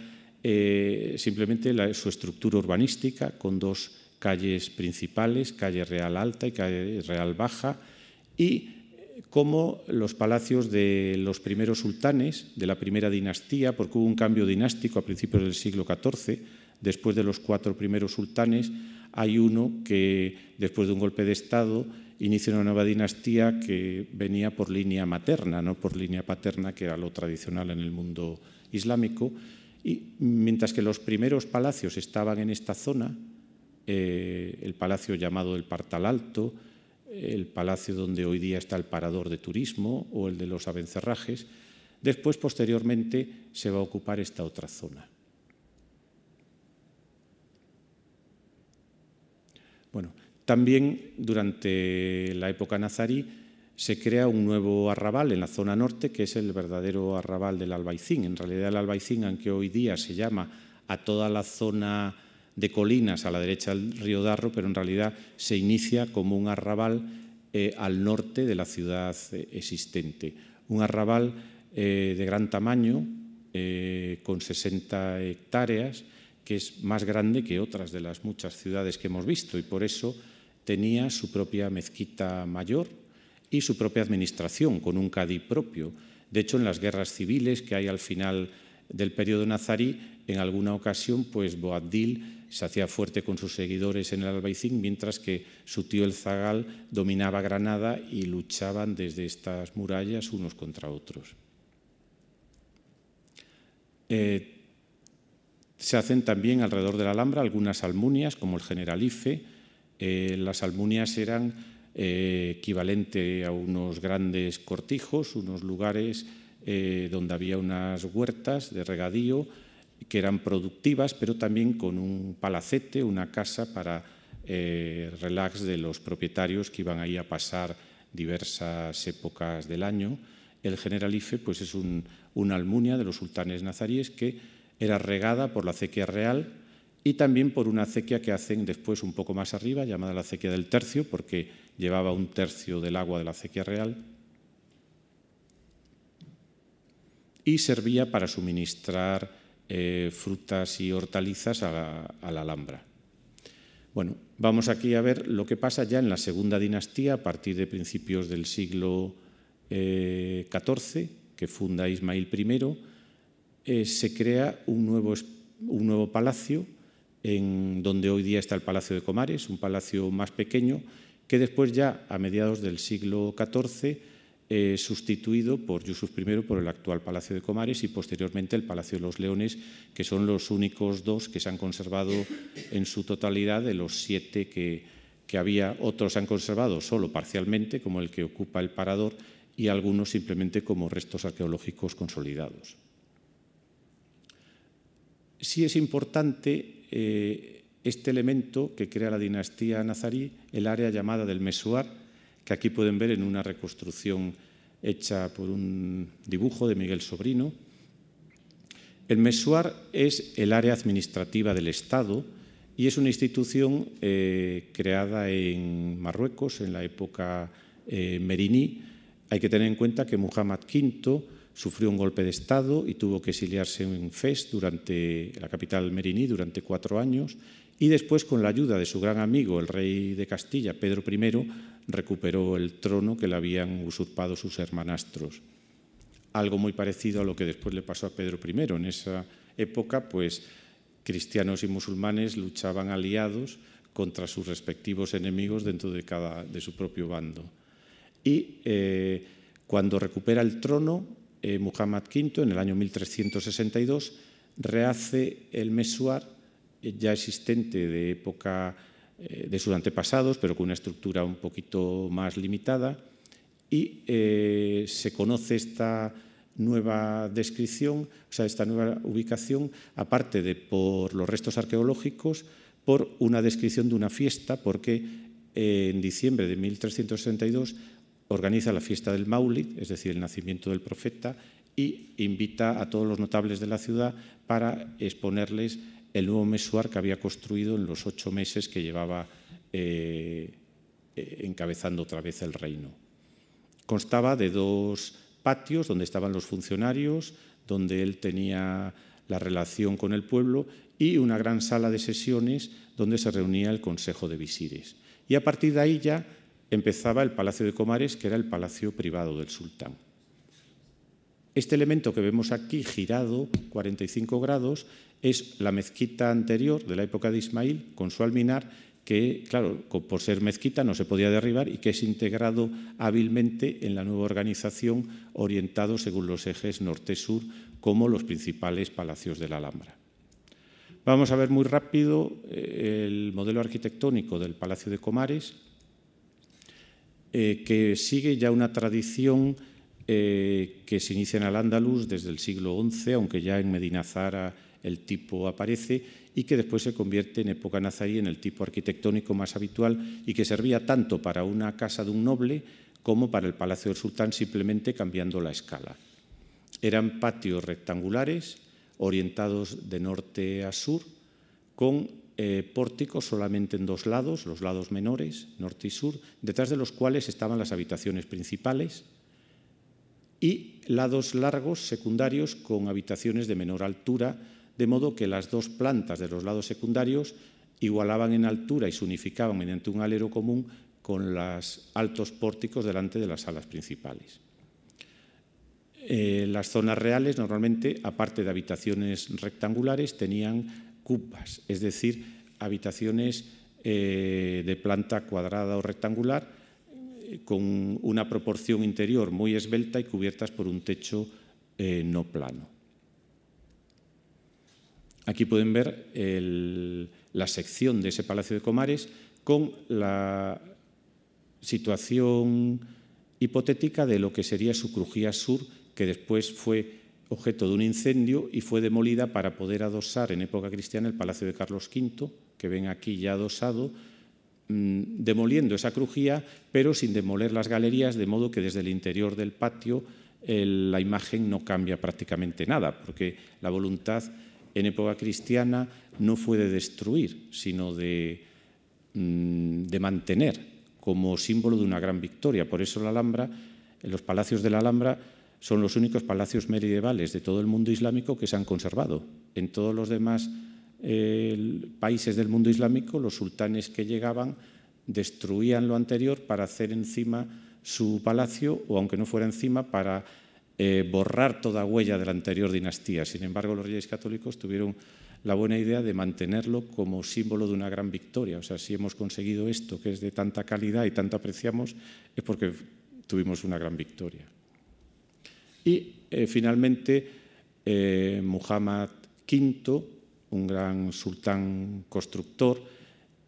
eh, simplemente su estructura urbanística con dos calles principales, calle Real Alta y calle Real Baja, y como los palacios de los primeros sultanes de la primera dinastía, porque hubo un cambio dinástico a principios del siglo XIV, después de los cuatro primeros sultanes, hay uno que, después de un golpe de Estado, inicia una nueva dinastía que venía por línea materna, no por línea paterna, que era lo tradicional en el mundo islámico. Y mientras que los primeros palacios estaban en esta zona, eh, el palacio llamado el Partal Alto, el palacio donde hoy día está el parador de turismo o el de los Abencerrajes, después, posteriormente, se va a ocupar esta otra zona. Bueno, también durante la época nazarí se crea un nuevo arrabal en la zona norte, que es el verdadero arrabal del Albaicín. En realidad el Albaicín, aunque hoy día se llama a toda la zona de colinas a la derecha del río Darro, pero en realidad se inicia como un arrabal eh, al norte de la ciudad eh, existente. Un arrabal eh, de gran tamaño, con 60 hectáreas, que es más grande que otras de las muchas ciudades que hemos visto y por eso tenía su propia mezquita mayor y su propia administración, con un cadí propio. De hecho, en las guerras civiles que hay al final del periodo nazarí, en alguna ocasión, pues Boabdil se hacía fuerte con sus seguidores en el Albaicín, mientras que su tío el Zagal dominaba Granada y luchaban desde estas murallas unos contra otros. Eh, se hacen también alrededor de la Alhambra algunas almunias, como el Generalife. Eh, las almunias eran eh, equivalente a unos grandes cortijos, unos lugares eh, donde había unas huertas de regadío que eran productivas, pero también con un palacete, una casa para relax de los propietarios que iban ahí a pasar diversas épocas del año. El Generalife pues, es una almunia de los sultanes nazaríes que era regada por la acequia real y también por una acequia que hacen después un poco más arriba, llamada la acequia del tercio, porque llevaba un tercio del agua de la acequia real, y servía para suministrar eh, frutas y hortalizas a la, Alhambra. Bueno, vamos aquí a ver lo que pasa ya en la segunda dinastía, a partir de principios del siglo XIV, eh, que funda Ismael I, eh, se crea un nuevo palacio en donde hoy día está el Palacio de Comares, un palacio más pequeño, que después ya a mediados del siglo XIV eh, sustituido por Yusuf I por el actual Palacio de Comares y posteriormente el Palacio de los Leones, que son los únicos dos que se han conservado en su totalidad de los siete que, que había. Otros se han conservado solo parcialmente, como el que ocupa el Parador, y algunos simplemente como restos arqueológicos consolidados sí es importante eh, este elemento que crea la dinastía nazarí, el área llamada del Mesuar, que aquí pueden ver en una reconstrucción hecha por un dibujo de Miguel Sobrino. El Mesuar es el área administrativa del Estado y es una institución eh, creada en Marruecos en la época eh, meriní. Hay que tener en cuenta que Muhammad V sufrió un golpe de Estado y tuvo que exiliarse en Fez, durante la capital meriní, durante cuatro años, y después, con la ayuda de su gran amigo, el rey de Castilla, Pedro I, recuperó el trono que le habían usurpado sus hermanastros. Algo muy parecido a lo que después le pasó a Pedro I. En esa época, pues, cristianos y musulmanes luchaban aliados contra sus respectivos enemigos dentro de, cada, de su propio bando. Y eh, cuando recupera el trono, eh, Muhammad V, en el año 1362, rehace el mesuar eh, ya existente de época eh, de sus antepasados, pero con una estructura un poquito más limitada, y se conoce esta nueva descripción, o sea, esta nueva ubicación, aparte de por los restos arqueológicos, por una descripción de una fiesta, porque en diciembre de 1362 organiza la fiesta del Maulid, es decir, el nacimiento del profeta, y invita a todos los notables de la ciudad para exponerles el nuevo mesuar que había construido en los ocho meses que llevaba eh, encabezando otra vez el reino. Constaba de dos patios donde estaban los funcionarios, donde él tenía la relación con el pueblo y una gran sala de sesiones donde se reunía el Consejo de Visires. Y a partir de ahí ya empezaba el Palacio de Comares, que era el palacio privado del sultán. Este elemento que vemos aquí, girado 45 grados, es la mezquita anterior de la época de Ismail, con su alminar, que, claro, por ser mezquita no se podía derribar y que es integrado hábilmente en la nueva organización, orientado según los ejes norte-sur, como los principales palacios de la Alhambra. Vamos a ver muy rápido eh, el modelo arquitectónico del Palacio de Comares, eh, que sigue ya una tradición eh, que se inicia en Al-Ándalus desde el siglo XI, aunque ya en Medina Zara el tipo aparece, y que después se convierte en época nazarí en el tipo arquitectónico más habitual y que servía tanto para una casa de un noble como para el palacio del sultán, simplemente cambiando la escala. Eran patios rectangulares orientados de norte a sur, con eh, pórticos solamente en dos lados, los lados menores, norte y sur, detrás de los cuales estaban las habitaciones principales, y lados largos secundarios con habitaciones de menor altura, de modo que las dos plantas de los lados secundarios igualaban en altura y se unificaban mediante un alero común con los altos pórticos delante de las salas principales. Eh, las zonas reales normalmente, aparte de habitaciones rectangulares, tenían cupas, es decir, habitaciones eh, de planta cuadrada o rectangular eh, con una proporción interior muy esbelta y cubiertas por un techo no plano. Aquí pueden ver la sección de ese Palacio de Comares con la situación hipotética de lo que sería su crujía sur que después fue objeto de un incendio y fue demolida para poder adosar en época cristiana el Palacio de Carlos V, que ven aquí ya adosado, mm, demoliendo esa crujía, pero sin demoler las galerías, de modo que desde el interior del patio la imagen no cambia prácticamente nada, porque la voluntad en época cristiana no fue de destruir, sino de, mm, de mantener como símbolo de una gran victoria. Por eso la Alhambra, los palacios de la Alhambra, son los únicos palacios medievales de todo el mundo islámico que se han conservado. En todos los demás eh, países del mundo islámico, los sultanes que llegaban destruían lo anterior para hacer encima su palacio, o aunque no fuera encima, para eh, borrar toda huella de la anterior dinastía. Sin embargo, los reyes católicos tuvieron la buena idea de mantenerlo como símbolo de una gran victoria. O sea, si hemos conseguido esto, que es de tanta calidad y tanto apreciamos, es porque tuvimos una gran victoria. Y eh, finalmente, eh, Muhammad V, un gran sultán constructor,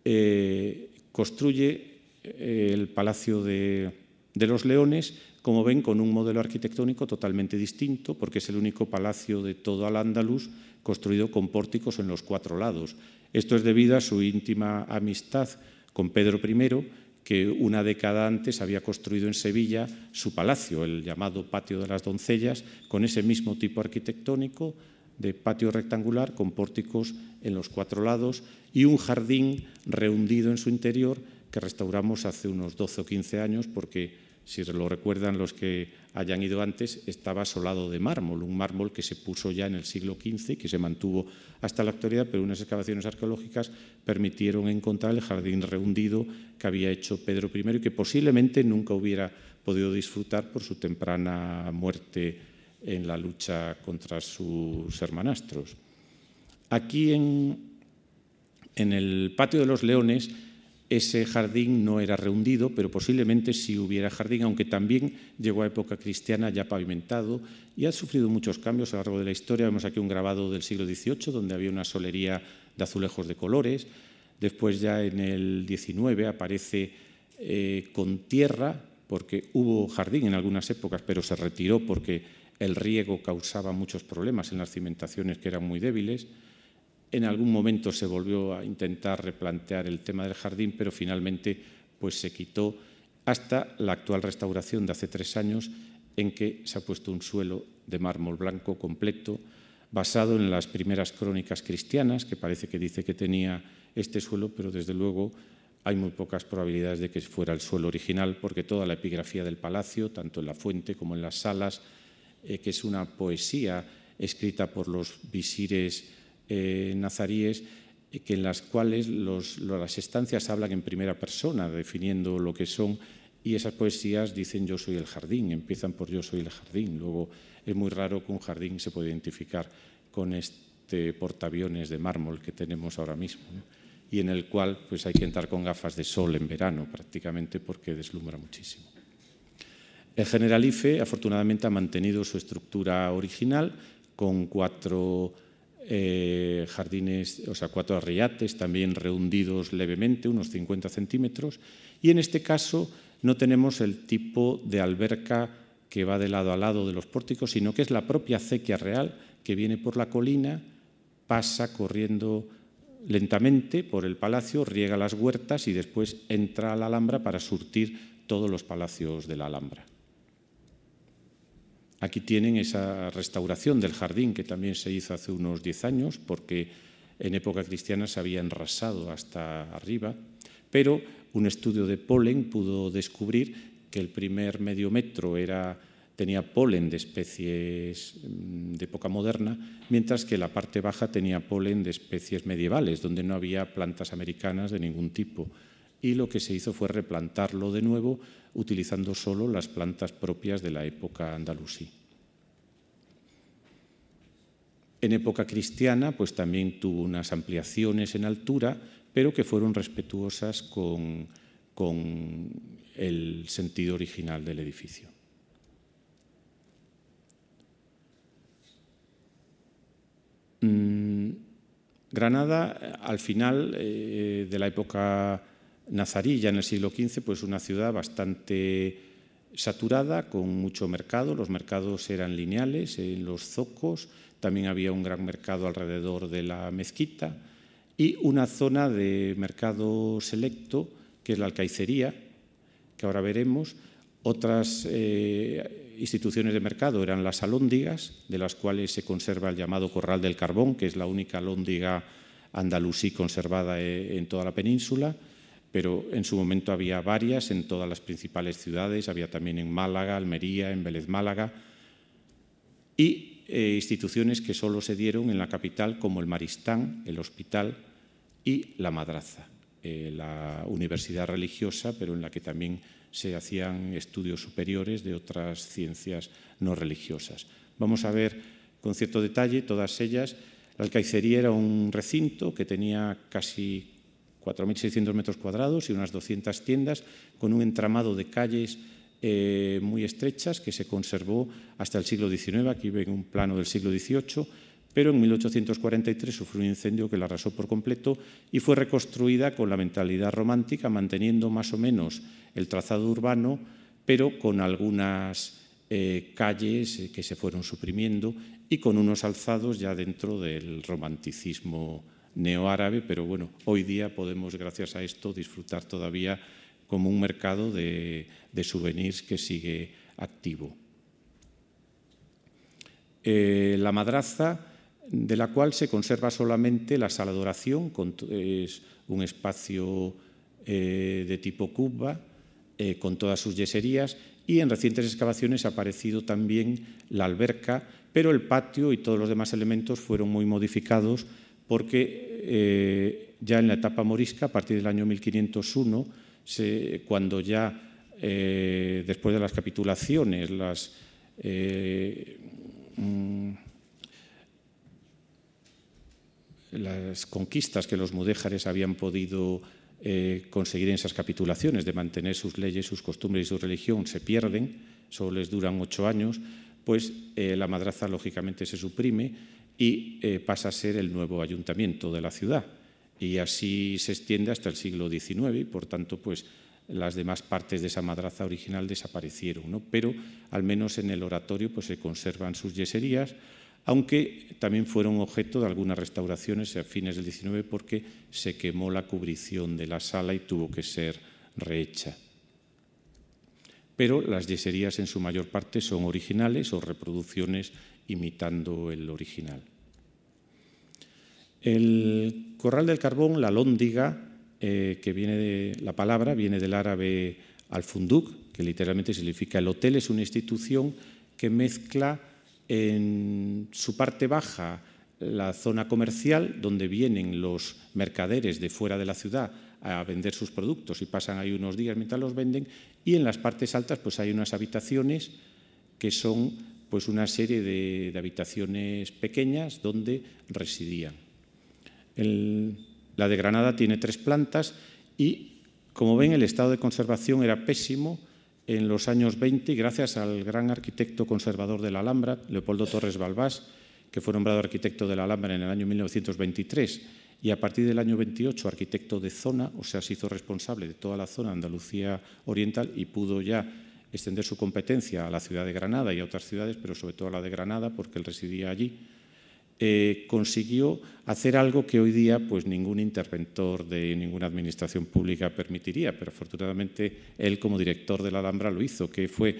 eh, construye el Palacio de, los Leones, como ven, con un modelo arquitectónico totalmente distinto, porque es el único palacio de todo Al-Ándalus construido con pórticos en los cuatro lados. Esto es debido a su íntima amistad con Pedro I, que una década antes había construido en Sevilla su palacio, el llamado Patio de las Doncellas, con ese mismo tipo arquitectónico de patio rectangular con pórticos en los cuatro lados y un jardín rehundido en su interior que restauramos hace unos 12 o 15 años porque si lo recuerdan los que hayan ido antes, estaba asolado de mármol, un mármol que se puso ya en el siglo XV y que se mantuvo hasta la actualidad, pero unas excavaciones arqueológicas permitieron encontrar el jardín rehundido que había hecho Pedro I y que posiblemente nunca hubiera podido disfrutar por su temprana muerte en la lucha contra sus hermanastros. Aquí en, en el patio de los leones ese jardín no era rehundido, pero posiblemente sí hubiera jardín, aunque también llegó a época cristiana ya pavimentado y ha sufrido muchos cambios a lo largo de la historia. Vemos aquí un grabado del siglo XVIII donde había una solería de azulejos de colores. Después ya en el XIX aparece eh, con tierra, porque hubo jardín en algunas épocas, pero se retiró porque el riego causaba muchos problemas en las cimentaciones que eran muy débiles. En algún momento se volvió a intentar replantear el tema del jardín, pero finalmente pues, se quitó hasta la actual restauración de hace tres años, en que se ha puesto un suelo de mármol blanco completo, basado en las primeras crónicas cristianas, que parece que dice que tenía este suelo, pero desde luego hay muy pocas probabilidades de que fuera el suelo original, porque toda la epigrafía del palacio, tanto en la fuente como en las salas, eh, que es una poesía escrita por los visires eh, nazaríes que en las cuales las estancias hablan en primera persona, definiendo lo que son, y esas poesías dicen yo soy el jardín, empiezan por yo soy el jardín. Luego es muy raro que un jardín se pueda identificar con este portaaviones de mármol que tenemos ahora mismo, y en el cual pues, hay que entrar con gafas de sol en verano prácticamente porque deslumbra muchísimo. El Generalife afortunadamente ha mantenido su estructura original con cuatro eh, jardines, o sea, cuatro arriates también rehundidos levemente, unos 50 centímetros, y en este caso no tenemos el tipo de alberca que va de lado a lado de los pórticos, sino que es la propia acequia real que viene por la colina, pasa corriendo lentamente por el palacio, riega las huertas y después entra a la Alhambra para surtir todos los palacios de la Alhambra. Aquí tienen esa restauración del jardín que también se hizo hace unos 10 años porque en época cristiana se había enrasado hasta arriba, pero un estudio de polen pudo descubrir que el primer medio metro tenía polen de especies mm, de época moderna, mientras que la parte baja tenía polen de especies medievales, donde no había plantas americanas de ningún tipo. Y lo que se hizo fue replantarlo de nuevo utilizando solo las plantas propias de la época andalusí. En época cristiana, pues también tuvo unas ampliaciones en altura, pero que fueron respetuosas con, con el sentido original del edificio. Mm, Granada, al final eh, de la época nazarí, ya en el siglo XV, pues una ciudad bastante saturada, con mucho mercado. Los mercados eran lineales en los zocos, también había un gran mercado alrededor de la mezquita y una zona de mercado selecto, que es la alcaicería, que ahora veremos. Otras eh, instituciones de mercado eran las alóndigas, de las cuales se conserva el llamado Corral del Carbón, que es la única alóndiga andalusí conservada eh, en toda la península pero en su momento había varias en todas las principales ciudades, había también en Málaga, Almería, en Vélez Málaga, y eh, instituciones que solo se dieron en la capital, como el Maristán, el Hospital y la Madraza, eh, la universidad religiosa, pero en la que también se hacían estudios superiores de otras ciencias no religiosas. Vamos a ver con cierto detalle todas ellas. La alcaicería era un recinto que tenía casi 4.600 metros cuadrados y unas 200 tiendas, con un entramado de calles eh, muy estrechas que se conservó hasta el siglo XIX. Aquí ven un plano del siglo XVIII, pero en 1843 sufrió un incendio que la arrasó por completo y fue reconstruida con la mentalidad romántica, manteniendo más o menos el trazado urbano, pero con algunas eh, calles eh, que se fueron suprimiendo y con unos alzados ya dentro del romanticismo neoárabe, pero bueno, hoy día podemos, gracias a esto, disfrutar todavía como un mercado de, souvenirs que sigue activo. Eh, la madraza, de la cual se conserva solamente la sala de oración, es un espacio eh, de tipo cuba, eh, con todas sus yeserías, y en recientes excavaciones ha aparecido también la alberca, pero el patio y todos los demás elementos fueron muy modificados porque eh, ya en la etapa morisca, a partir del año 1501, cuando ya eh, después de las capitulaciones, eh, mm, las conquistas que los mudéjares habían podido conseguir en esas capitulaciones, de mantener sus leyes, sus costumbres y su religión, se pierden, solo les duran ocho años, pues la madraza lógicamente se suprime y eh, pasa a ser el nuevo ayuntamiento de la ciudad. Y así se extiende hasta el siglo XIX y, por tanto, pues, las demás partes de esa madraza original desaparecieron, ¿no? pero al menos en el oratorio pues, se conservan sus yeserías, aunque también fueron objeto de algunas restauraciones a fines del XIX porque se quemó la cubrición de la sala y tuvo que ser rehecha. Pero las yeserías en su mayor parte son originales o reproducciones imitando el original. El corral del carbón, la lóndiga, eh, que viene de la palabra, viene del árabe al-funduk, que literalmente significa el hotel, es una institución que mezcla en su parte baja la zona comercial donde vienen los mercaderes de fuera de la ciudad a vender sus productos y pasan ahí unos días mientras los venden y en las partes altas pues hay unas habitaciones que son pues una serie de, habitaciones pequeñas donde residían. La de Granada tiene tres plantas y, como ven, el estado de conservación era pésimo en los años 20 y gracias al gran arquitecto conservador de la Alhambra, Leopoldo Torres Balbás, que fue nombrado arquitecto de la Alhambra en el año 1923 y a partir del año 28 arquitecto de zona, o sea, se hizo responsable de toda la zona Andalucía Oriental y pudo ya extender su competencia a la ciudad de Granada y a otras ciudades, pero sobre todo a la de Granada, porque él residía allí, eh, consiguió hacer algo que hoy día pues, ningún interventor de ninguna administración pública permitiría, pero afortunadamente él como director de la Alhambra lo hizo, que fue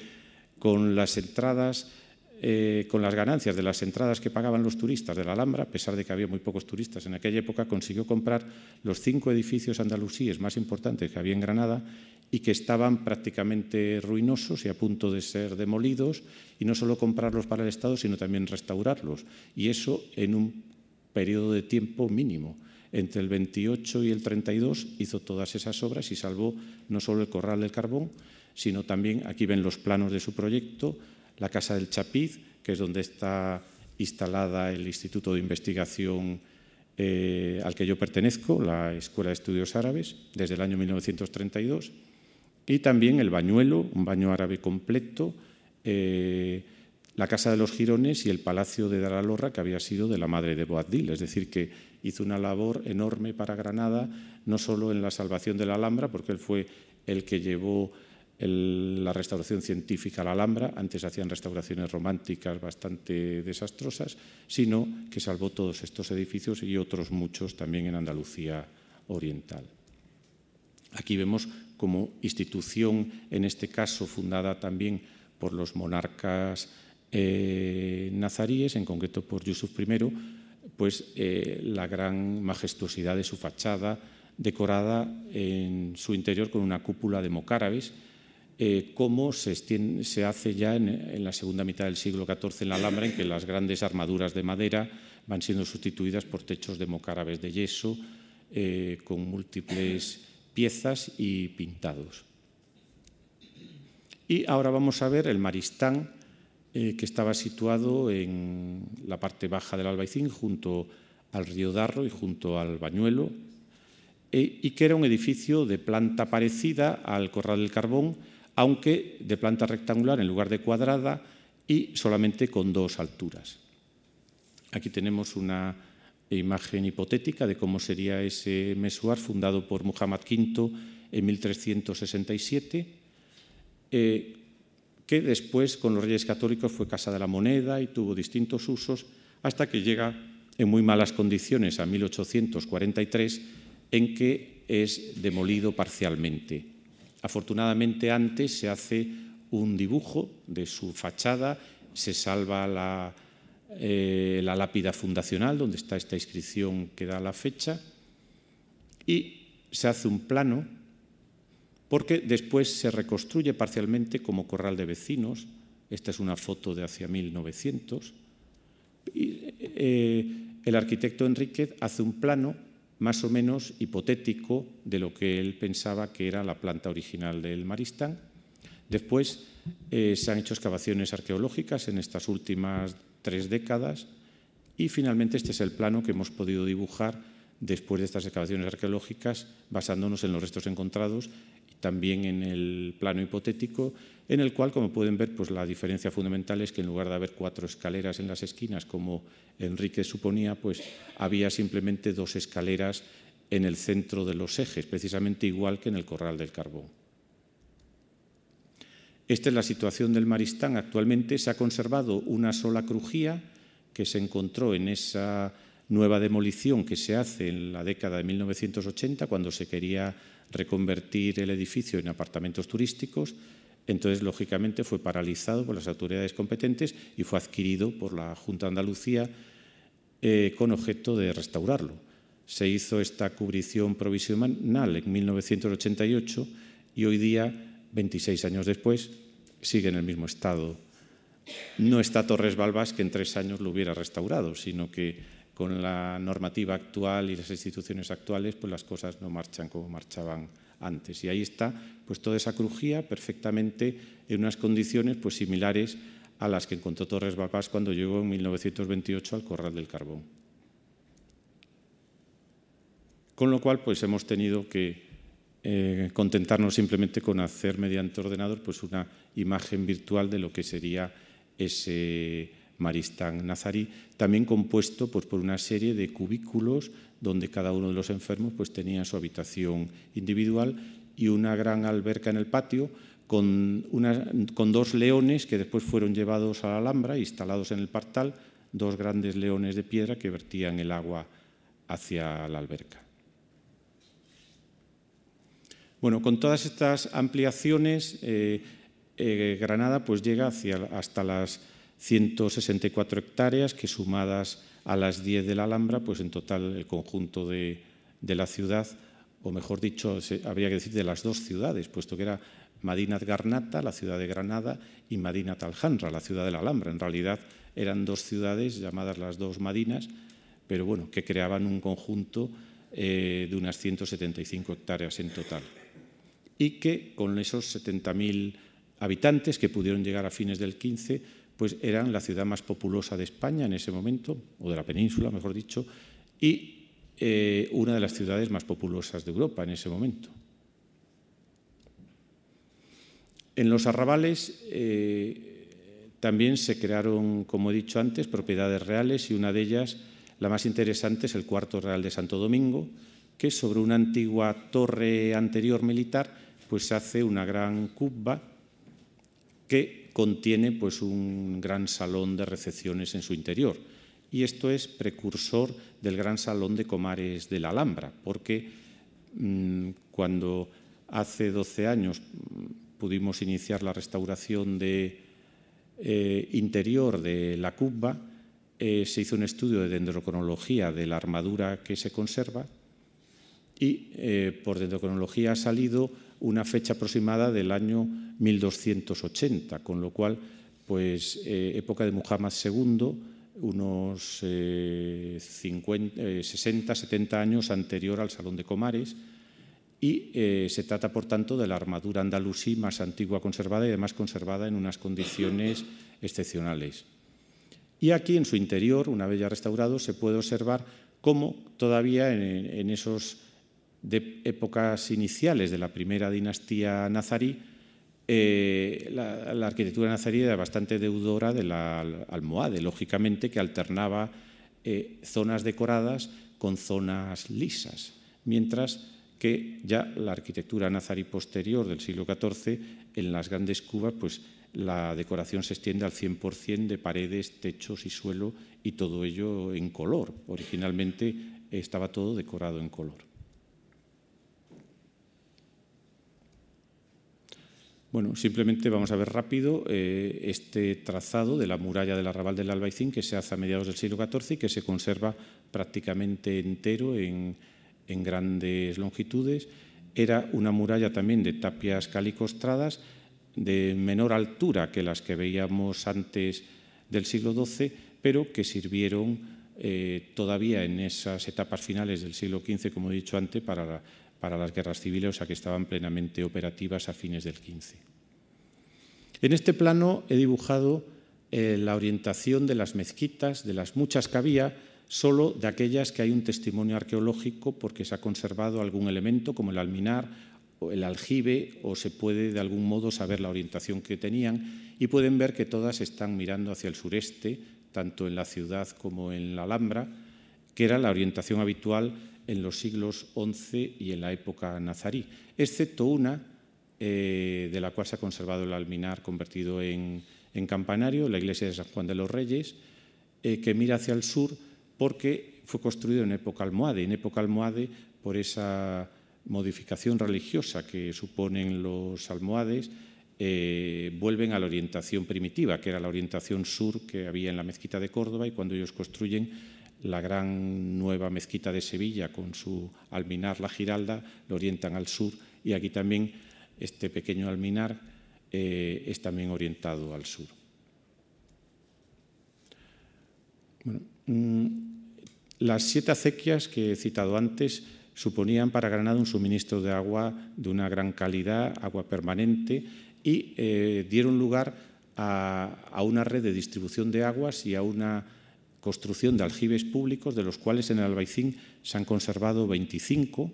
con las entradas eh, con las ganancias de las entradas que pagaban los turistas de la Alhambra, a pesar de que había muy pocos turistas en aquella época, consiguió comprar los cinco edificios andalusíes más importantes que había en Granada y que estaban prácticamente ruinosos y a punto de ser demolidos, y no solo comprarlos para el Estado, sino también restaurarlos. Y eso en un periodo de tiempo mínimo. Entre el 28 y el 32 hizo todas esas obras y salvó no solo el Corral del Carbón, sino también, aquí ven los planos de su proyecto, la Casa del Chapiz, que es donde está instalada el Instituto de Investigación eh, al que yo pertenezco, la Escuela de Estudios Árabes, desde el año 1932, y también el Bañuelo, un baño árabe completo, eh, la Casa de los Girones y el Palacio de Daralorra, que había sido de la madre de Boabdil, es decir, que hizo una labor enorme para Granada, no solo en la salvación de la Alhambra, porque él fue el que llevó la restauración científica a la Alhambra, antes hacían restauraciones románticas bastante desastrosas, sino que salvó todos estos edificios y otros muchos también en Andalucía Oriental. Aquí vemos como institución, en este caso fundada también por los monarcas eh, nazaríes, en concreto por Yusuf I, pues eh, la gran majestuosidad de su fachada, decorada en su interior con una cúpula de mocárabes, eh, cómo se, hace ya en, la segunda mitad del siglo XIV en la Alhambra, en que las grandes armaduras de madera van siendo sustituidas por techos de mocárabes de yeso, eh, con múltiples piezas y pintados. Y ahora vamos a ver el Maristán, eh, que estaba situado en la parte baja del Albaicín, junto al río Darro y junto al Bañuelo, y que era un edificio de planta parecida al Corral del Carbón, aunque de planta rectangular en lugar de cuadrada y solamente con dos alturas. Aquí tenemos una imagen hipotética de cómo sería ese mesuar fundado por Muhammad V en 1367, eh, que después con los reyes católicos fue casa de la moneda y tuvo distintos usos hasta que llega en muy malas condiciones a 1843 en que es demolido parcialmente. Afortunadamente antes se hace un dibujo de su fachada, se salva la, eh, la lápida fundacional donde está esta inscripción que da la fecha y se hace un plano porque después se reconstruye parcialmente como corral de vecinos. Esta es una foto de hacia 1900. Y, eh, el arquitecto Enríquez hace un plano más o menos hipotético de lo que él pensaba que era la planta original del Maristán. Después eh, se han hecho excavaciones arqueológicas en estas últimas tres décadas y finalmente este es el plano que hemos podido dibujar después de estas excavaciones arqueológicas basándonos en los restos encontrados también en el plano hipotético, en el cual, como pueden ver, pues la diferencia fundamental es que en lugar de haber cuatro escaleras en las esquinas, como Enrique suponía, pues había simplemente dos escaleras en el centro de los ejes, precisamente igual que en el Corral del Carbón. Esta es la situación del Maristán. Actualmente se ha conservado una sola crujía que se encontró en esa nueva demolición que se hace en la década de 1980, cuando se quería reconvertir el edificio en apartamentos turísticos. Entonces, lógicamente, fue paralizado por las autoridades competentes y fue adquirido por la Junta de Andalucía eh, con objeto de restaurarlo. Se hizo esta cubrición provisional en 1988 y hoy día, 26 años después, sigue en el mismo estado. No está Torres Balbás, que en tres años lo hubiera restaurado, sino que con la normativa actual y las instituciones actuales, pues las cosas no marchan como marchaban antes. Y ahí está pues toda esa crujía perfectamente en unas condiciones pues similares a las que encontró Torres Balbás cuando llegó en 1928 al Corral del Carbón. Con lo cual, pues hemos tenido que eh, contentarnos simplemente con hacer mediante ordenador pues una imagen virtual de lo que sería ese maristán nazarí, también compuesto pues, por una serie de cubículos donde cada uno de los enfermos pues, tenía su habitación individual y una gran alberca en el patio con, con dos leones que después fueron llevados a la Alhambra, instalados en el partal, dos grandes leones de piedra que vertían el agua hacia la alberca. Bueno, con todas estas ampliaciones, eh, eh, Granada pues llega hacia, hasta las 164 hectáreas que sumadas a las 10 de la Alhambra, pues en total el conjunto de, la ciudad, o mejor dicho, habría que decir de las dos ciudades, puesto que era Madinat Garnata, la ciudad de Granada, y Madinat Alhandra, la ciudad de la Alhambra. En realidad eran dos ciudades llamadas las dos Madinas, pero bueno, que creaban un conjunto eh, de unas 175 hectáreas en total. Y que con esos 70.000 habitantes que pudieron llegar a fines del 15, pues eran la ciudad más populosa de España en ese momento, o de la península, mejor dicho, y eh, una de las ciudades más populosas de Europa en ese momento. En los arrabales eh, también se crearon, como he dicho antes, propiedades reales y una de ellas, la más interesante, es el cuarto real de Santo Domingo, que sobre una antigua torre anterior militar pues se hace una gran cubba que contiene pues, un gran salón de recepciones en su interior. Y esto es precursor del gran salón de comares de la Alhambra, porque mmm, cuando hace 12 años pudimos iniciar la restauración de, eh, interior de la cubba, eh, se hizo un estudio de dendrocronología de la armadura que se conserva y eh, por dendrocronología ha salido una fecha aproximada del año 1280, con lo cual, pues, época de Muhammad II, unos 60, 70 años anterior al Salón de Comares, y eh, se trata, por tanto, de la armadura andalusí más antigua conservada y además conservada en unas condiciones excepcionales. Y aquí, en su interior, una vez ya restaurado, se puede observar cómo todavía en, esos de épocas iniciales de la primera dinastía nazarí, eh, la, arquitectura nazarí era bastante deudora de la almohade, lógicamente, que alternaba eh, zonas decoradas con zonas lisas, mientras que ya la arquitectura nazarí posterior del siglo XIV, en las grandes cubas, pues la decoración se extiende al 100% de paredes, techos y suelo, y todo ello en color. Originalmente estaba todo decorado en color. Bueno, simplemente vamos a ver rápido eh, este trazado de la muralla del arrabal del Albaicín que se hace a mediados del siglo XIV y que se conserva prácticamente entero en, grandes longitudes. Era una muralla también de tapias calicostradas de menor altura que las que veíamos antes del siglo XII, pero que sirvieron eh, todavía en esas etapas finales del siglo XV, como he dicho antes, para, para las guerras civiles, o sea que estaban plenamente operativas a fines del XV. En este plano he dibujado eh, la orientación de las mezquitas, de las muchas que había, solo de aquellas que hay un testimonio arqueológico porque se ha conservado algún elemento como el alminar o el aljibe o se puede de algún modo saber la orientación que tenían y pueden ver que todas están mirando hacia el sureste, tanto en la ciudad como en la Alhambra, que era la orientación habitual en los siglos XI y en la época nazarí, excepto una eh, de la cual se ha conservado el alminar convertido en, campanario, la iglesia de San Juan de los Reyes, eh, que mira hacia el sur porque fue construido en época almohade, en época almohade por esa modificación religiosa que suponen los almohades, eh, vuelven a la orientación primitiva, que era la orientación sur que había en la mezquita de Córdoba, y cuando ellos construyen la gran nueva mezquita de Sevilla con su alminar, la Giralda, lo orientan al sur, y aquí también este pequeño alminar eh, es también orientado al sur. Mm, Las siete acequias que he citado antes suponían para Granada un suministro de agua de una gran calidad, agua permanente, y eh, dieron lugar a, una red de distribución de aguas y a una construcción de aljibes públicos, de los cuales en el Albaicín se han conservado 25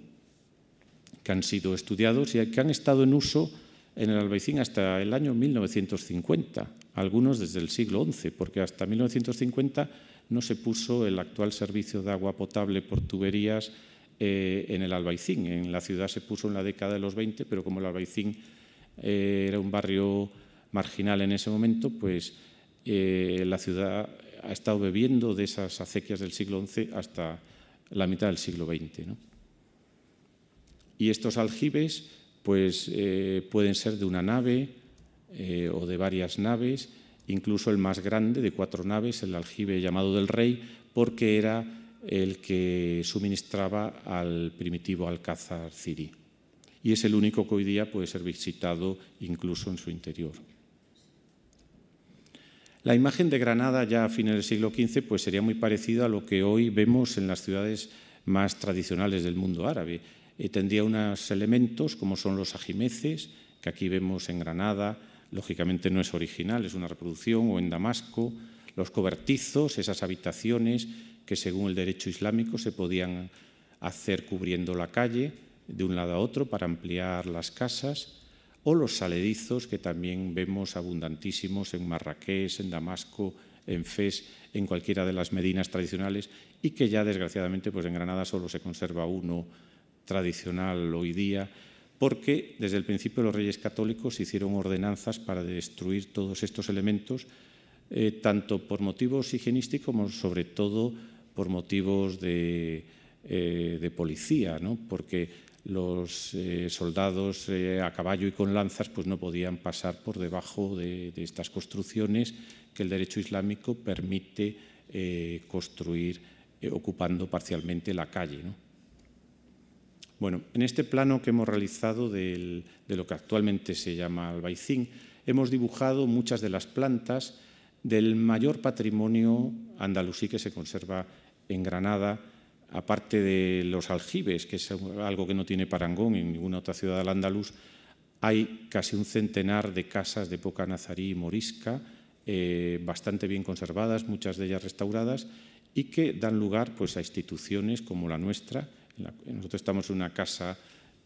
que han sido estudiados y que han estado en uso en el Albaicín hasta el año 1950, algunos desde el siglo XI, porque hasta 1950 no se puso el actual servicio de agua potable por tuberías eh, en el Albaicín. En la ciudad se puso en la década de los 20, pero como el Albaicín eh, era un barrio marginal en ese momento, pues eh, la ciudad ha estado bebiendo de esas acequias del siglo XI hasta la mitad del siglo XX. Y estos aljibes pues, eh, pueden ser de una nave eh, o de varias naves, incluso el más grande de cuatro naves, el aljibe llamado del Rey, porque era el que suministraba al primitivo alcázar Ciri. Y es el único que hoy día puede ser visitado incluso en su interior. La imagen de Granada ya a fines del siglo XV pues sería muy parecida a lo que hoy vemos en las ciudades más tradicionales del mundo árabe. Eh, tendría unos elementos como son los ajimeces, que aquí vemos en Granada, lógicamente no es original, es una reproducción, o en Damasco, los cobertizos, esas habitaciones que según el derecho islámico se podían hacer cubriendo la calle de un lado a otro para ampliar las casas, o los saledizos que también vemos abundantísimos en Marrakech, en Damasco, en Fez, en cualquiera de las medinas tradicionales y que ya desgraciadamente pues en Granada solo se conserva uno tradicional hoy día porque desde el principio los reyes católicos hicieron ordenanzas para destruir todos estos elementos eh, tanto por motivos higienísticos como sobre todo por motivos de, eh, de policía, ¿no? porque los eh, soldados eh, a caballo y con lanzas pues no podían pasar por debajo de, estas construcciones que el derecho islámico permite eh, construir ocupando parcialmente la calle. Bueno, en este plano que hemos realizado de lo que actualmente se llama albaicín, hemos dibujado muchas de las plantas del mayor patrimonio andalusí que se conserva en Granada, aparte de los aljibes, que es algo que no tiene parangón en ninguna otra ciudad del Andaluz, hay casi un centenar de casas de época nazarí y morisca, eh, bastante bien conservadas, muchas de ellas restauradas, y que dan lugar pues, a instituciones como la nuestra. Nosotros estamos en una casa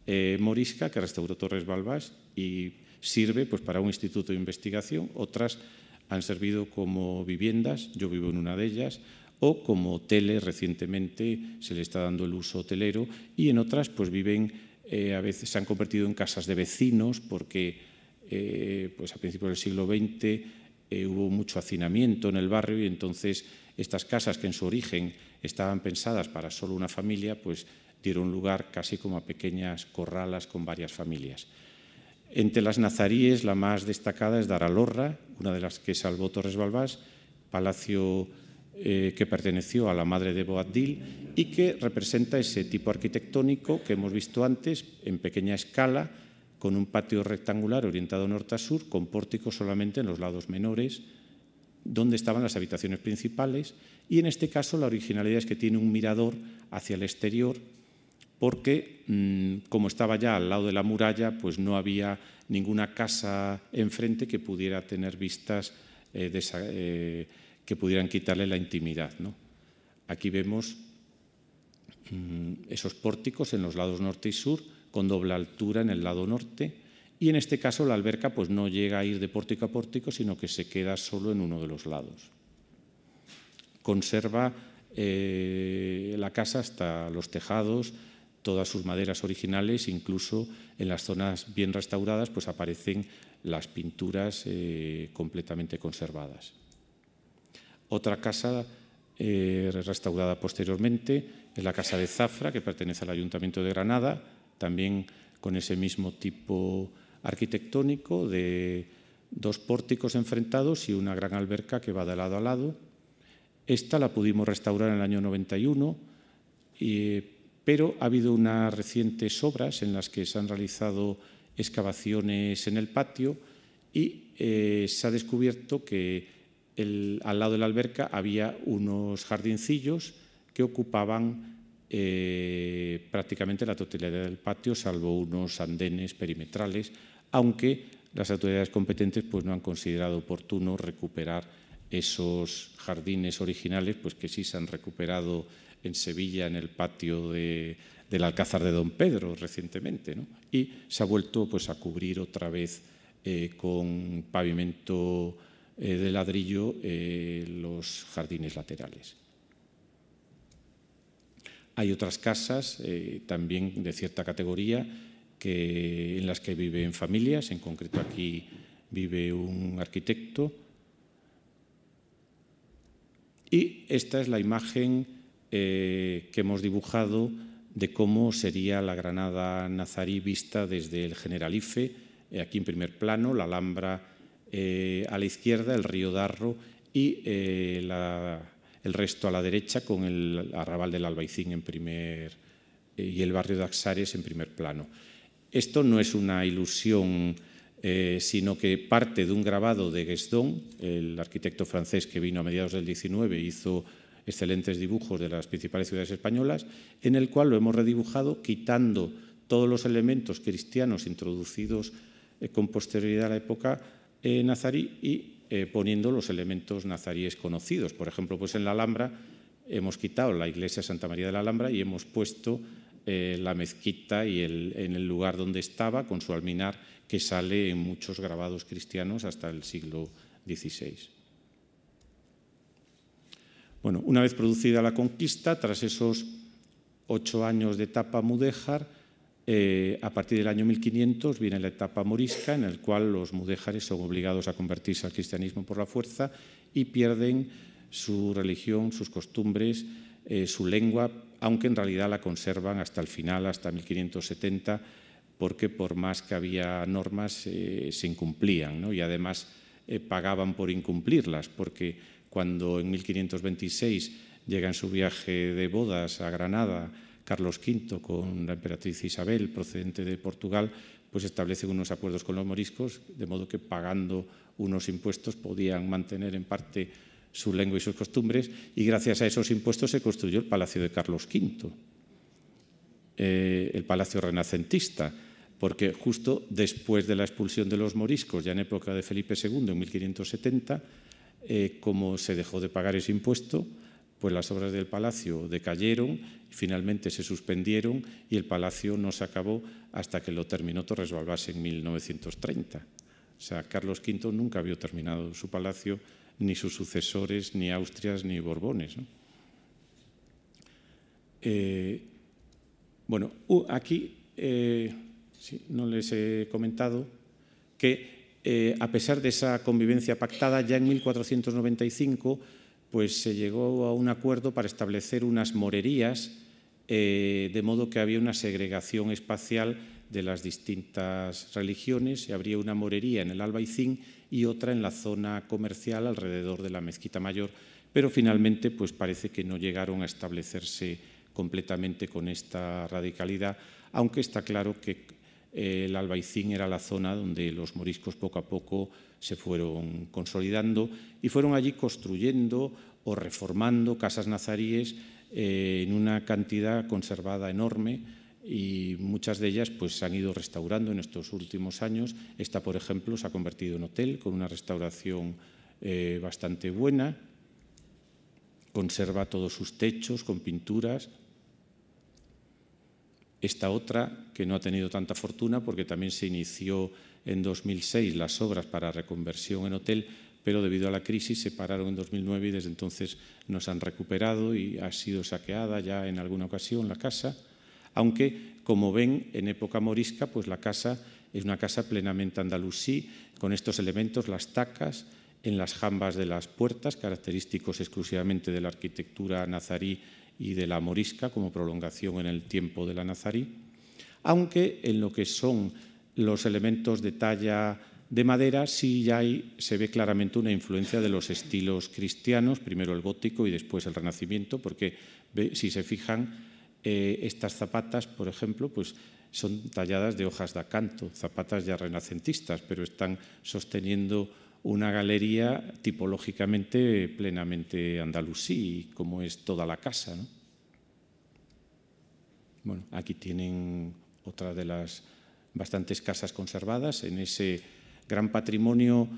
eh, morisca que restauró Torres Balbás y sirve pues, para un instituto de investigación. Otras han servido como viviendas, yo vivo en una de ellas, o como hoteles recientemente se le está dando el uso hotelero y en otras pues viven eh, a veces se han convertido en casas de vecinos porque eh, pues a principios del siglo XX eh, hubo mucho hacinamiento en el barrio y entonces estas casas que en su origen estaban pensadas para solo una familia pues dieron lugar casi como a pequeñas corralas con varias familias. Entre las nazaríes la más destacada es Daralorra, una de las que salvó Torres Balbás, palacio eh, que perteneció a la madre de Boabdil y que representa ese tipo arquitectónico que hemos visto antes en pequeña escala, con un patio rectangular orientado norte a sur, con pórticos solamente en los lados menores, donde estaban las habitaciones principales. Y en este caso la originalidad es que tiene un mirador hacia el exterior, porque mm, como estaba ya al lado de la muralla, pues no había ninguna casa enfrente que pudiera tener vistas eh, de esa, eh, que pudieran quitarle la intimidad. ¿no? Aquí vemos mm, esos pórticos en los lados norte y sur, con doble altura en el lado norte, y en este caso la alberca pues, no llega a ir de pórtico a pórtico, sino que se queda solo en uno de los lados. Conserva eh, la casa hasta los tejados, todas sus maderas originales, incluso en las zonas bien restauradas pues aparecen las pinturas eh, completamente conservadas. Otra casa eh, restaurada posteriormente es la Casa de Zafra, que pertenece al Ayuntamiento de Granada, también con ese mismo tipo arquitectónico de dos pórticos enfrentados y una gran alberca que va de lado a lado. Esta la pudimos restaurar en el año 91, pero ha habido unas recientes obras en las que se han realizado excavaciones en el patio y eh, se ha descubierto que al lado de la alberca había unos jardincillos que ocupaban eh, prácticamente la totalidad del patio, salvo unos andenes perimetrales, aunque las autoridades competentes pues, no han considerado oportuno recuperar esos jardines originales, pues que sí se han recuperado en Sevilla, en el patio del Alcázar de Don Pedro recientemente, y se ha vuelto pues, a cubrir otra vez eh, con pavimento eh, de ladrillo eh, los jardines laterales. Hay otras casas también de cierta categoría que, en las que viven familias, en concreto aquí vive un arquitecto. Y esta es la imagen eh, que hemos dibujado de cómo sería la Granada nazarí vista desde el Generalife, eh, aquí en primer plano, la Alhambra eh, a la izquierda, el río Darro y el resto a la derecha con el arrabal del Albaicín en primer y el barrio de Axares en primer plano. Esto no es una ilusión, eh, sino que parte de un grabado de Guesdon, el arquitecto francés que vino a mediados del 19 hizo excelentes dibujos de las principales ciudades españolas, en el cual lo hemos redibujado quitando todos los elementos cristianos introducidos eh, con posterioridad a la época eh, y poniendo los elementos nazaríes conocidos. Por ejemplo, pues en la Alhambra hemos quitado la iglesia Santa María de la Alhambra y hemos puesto eh, la mezquita y en el lugar donde estaba, con su alminar, que sale en muchos grabados cristianos hasta el siglo XVI. Bueno, una vez producida la conquista, tras esos ocho años de etapa mudéjar, eh, a partir del año 1500 viene la etapa morisca, en el cual los mudéjares son obligados a convertirse al cristianismo por la fuerza y pierden su religión, sus costumbres, eh, su lengua, aunque en realidad la conservan hasta el final, hasta 1570, porque por más que había normas eh, se incumplían y además pagaban por incumplirlas, porque cuando en 1526 llega en su viaje de bodas a Granada Carlos V con la emperatriz Isabel procedente de Portugal, pues establecen unos acuerdos con los moriscos, de modo que pagando unos impuestos podían mantener en parte su lengua y sus costumbres, y gracias a esos impuestos se construyó el Palacio de Carlos V, eh, el Palacio renacentista, porque justo después de la expulsión de los moriscos, ya en época de Felipe II, en 1570, eh, como se dejó de pagar ese impuesto, pues las obras del palacio decayeron, finalmente se suspendieron y el palacio no se acabó hasta que lo terminó Torres Balbás en 1930. O sea, Carlos V nunca había terminado su palacio ni sus sucesores, ni Austrias, ni Borbones. Eh, bueno, aquí eh, no les he comentado que eh, a pesar de esa convivencia pactada, ya en 1495 pues, se llegó a un acuerdo para establecer unas morerías, de modo que había una segregación espacial de las distintas religiones. Habría una morería en el Albaicín y otra en la zona comercial alrededor de la Mezquita Mayor, pero finalmente pues parece que no llegaron a establecerse completamente con esta radicalidad, aunque está claro que eh, el Albaicín era la zona donde los moriscos poco a poco se fueron consolidando y fueron allí construyendo o reformando casas nazaríes eh, en una cantidad conservada enorme y muchas de ellas pues, se han ido restaurando en estos últimos años. Esta, por ejemplo, se ha convertido en hotel con una restauración eh, bastante buena, conserva todos sus techos con pinturas. Esta otra, que no ha tenido tanta fortuna porque también se inició en 2006 las obras para reconversión en hotel, pero debido a la crisis se pararon en 2009 y desde entonces no se han recuperado y ha sido saqueada ya en alguna ocasión la casa. Aunque, como ven, en época morisca, pues la casa es una casa plenamente andalusí, con estos elementos, las tacas, en las jambas de las puertas, característicos exclusivamente de la arquitectura nazarí y de la morisca, como prolongación en el tiempo de la nazarí, aunque en lo que son los elementos de talla de madera sí ya hay, se ve claramente una influencia de los estilos cristianos, primero el gótico y después el renacimiento, porque si se fijan, eh, estas zapatas, por ejemplo, pues son talladas de hojas de acanto, zapatas ya renacentistas, pero están sosteniendo una galería tipológicamente plenamente andalusí, como es toda la casa. Bueno, aquí tienen otra de las bastantes casas conservadas en ese gran patrimonio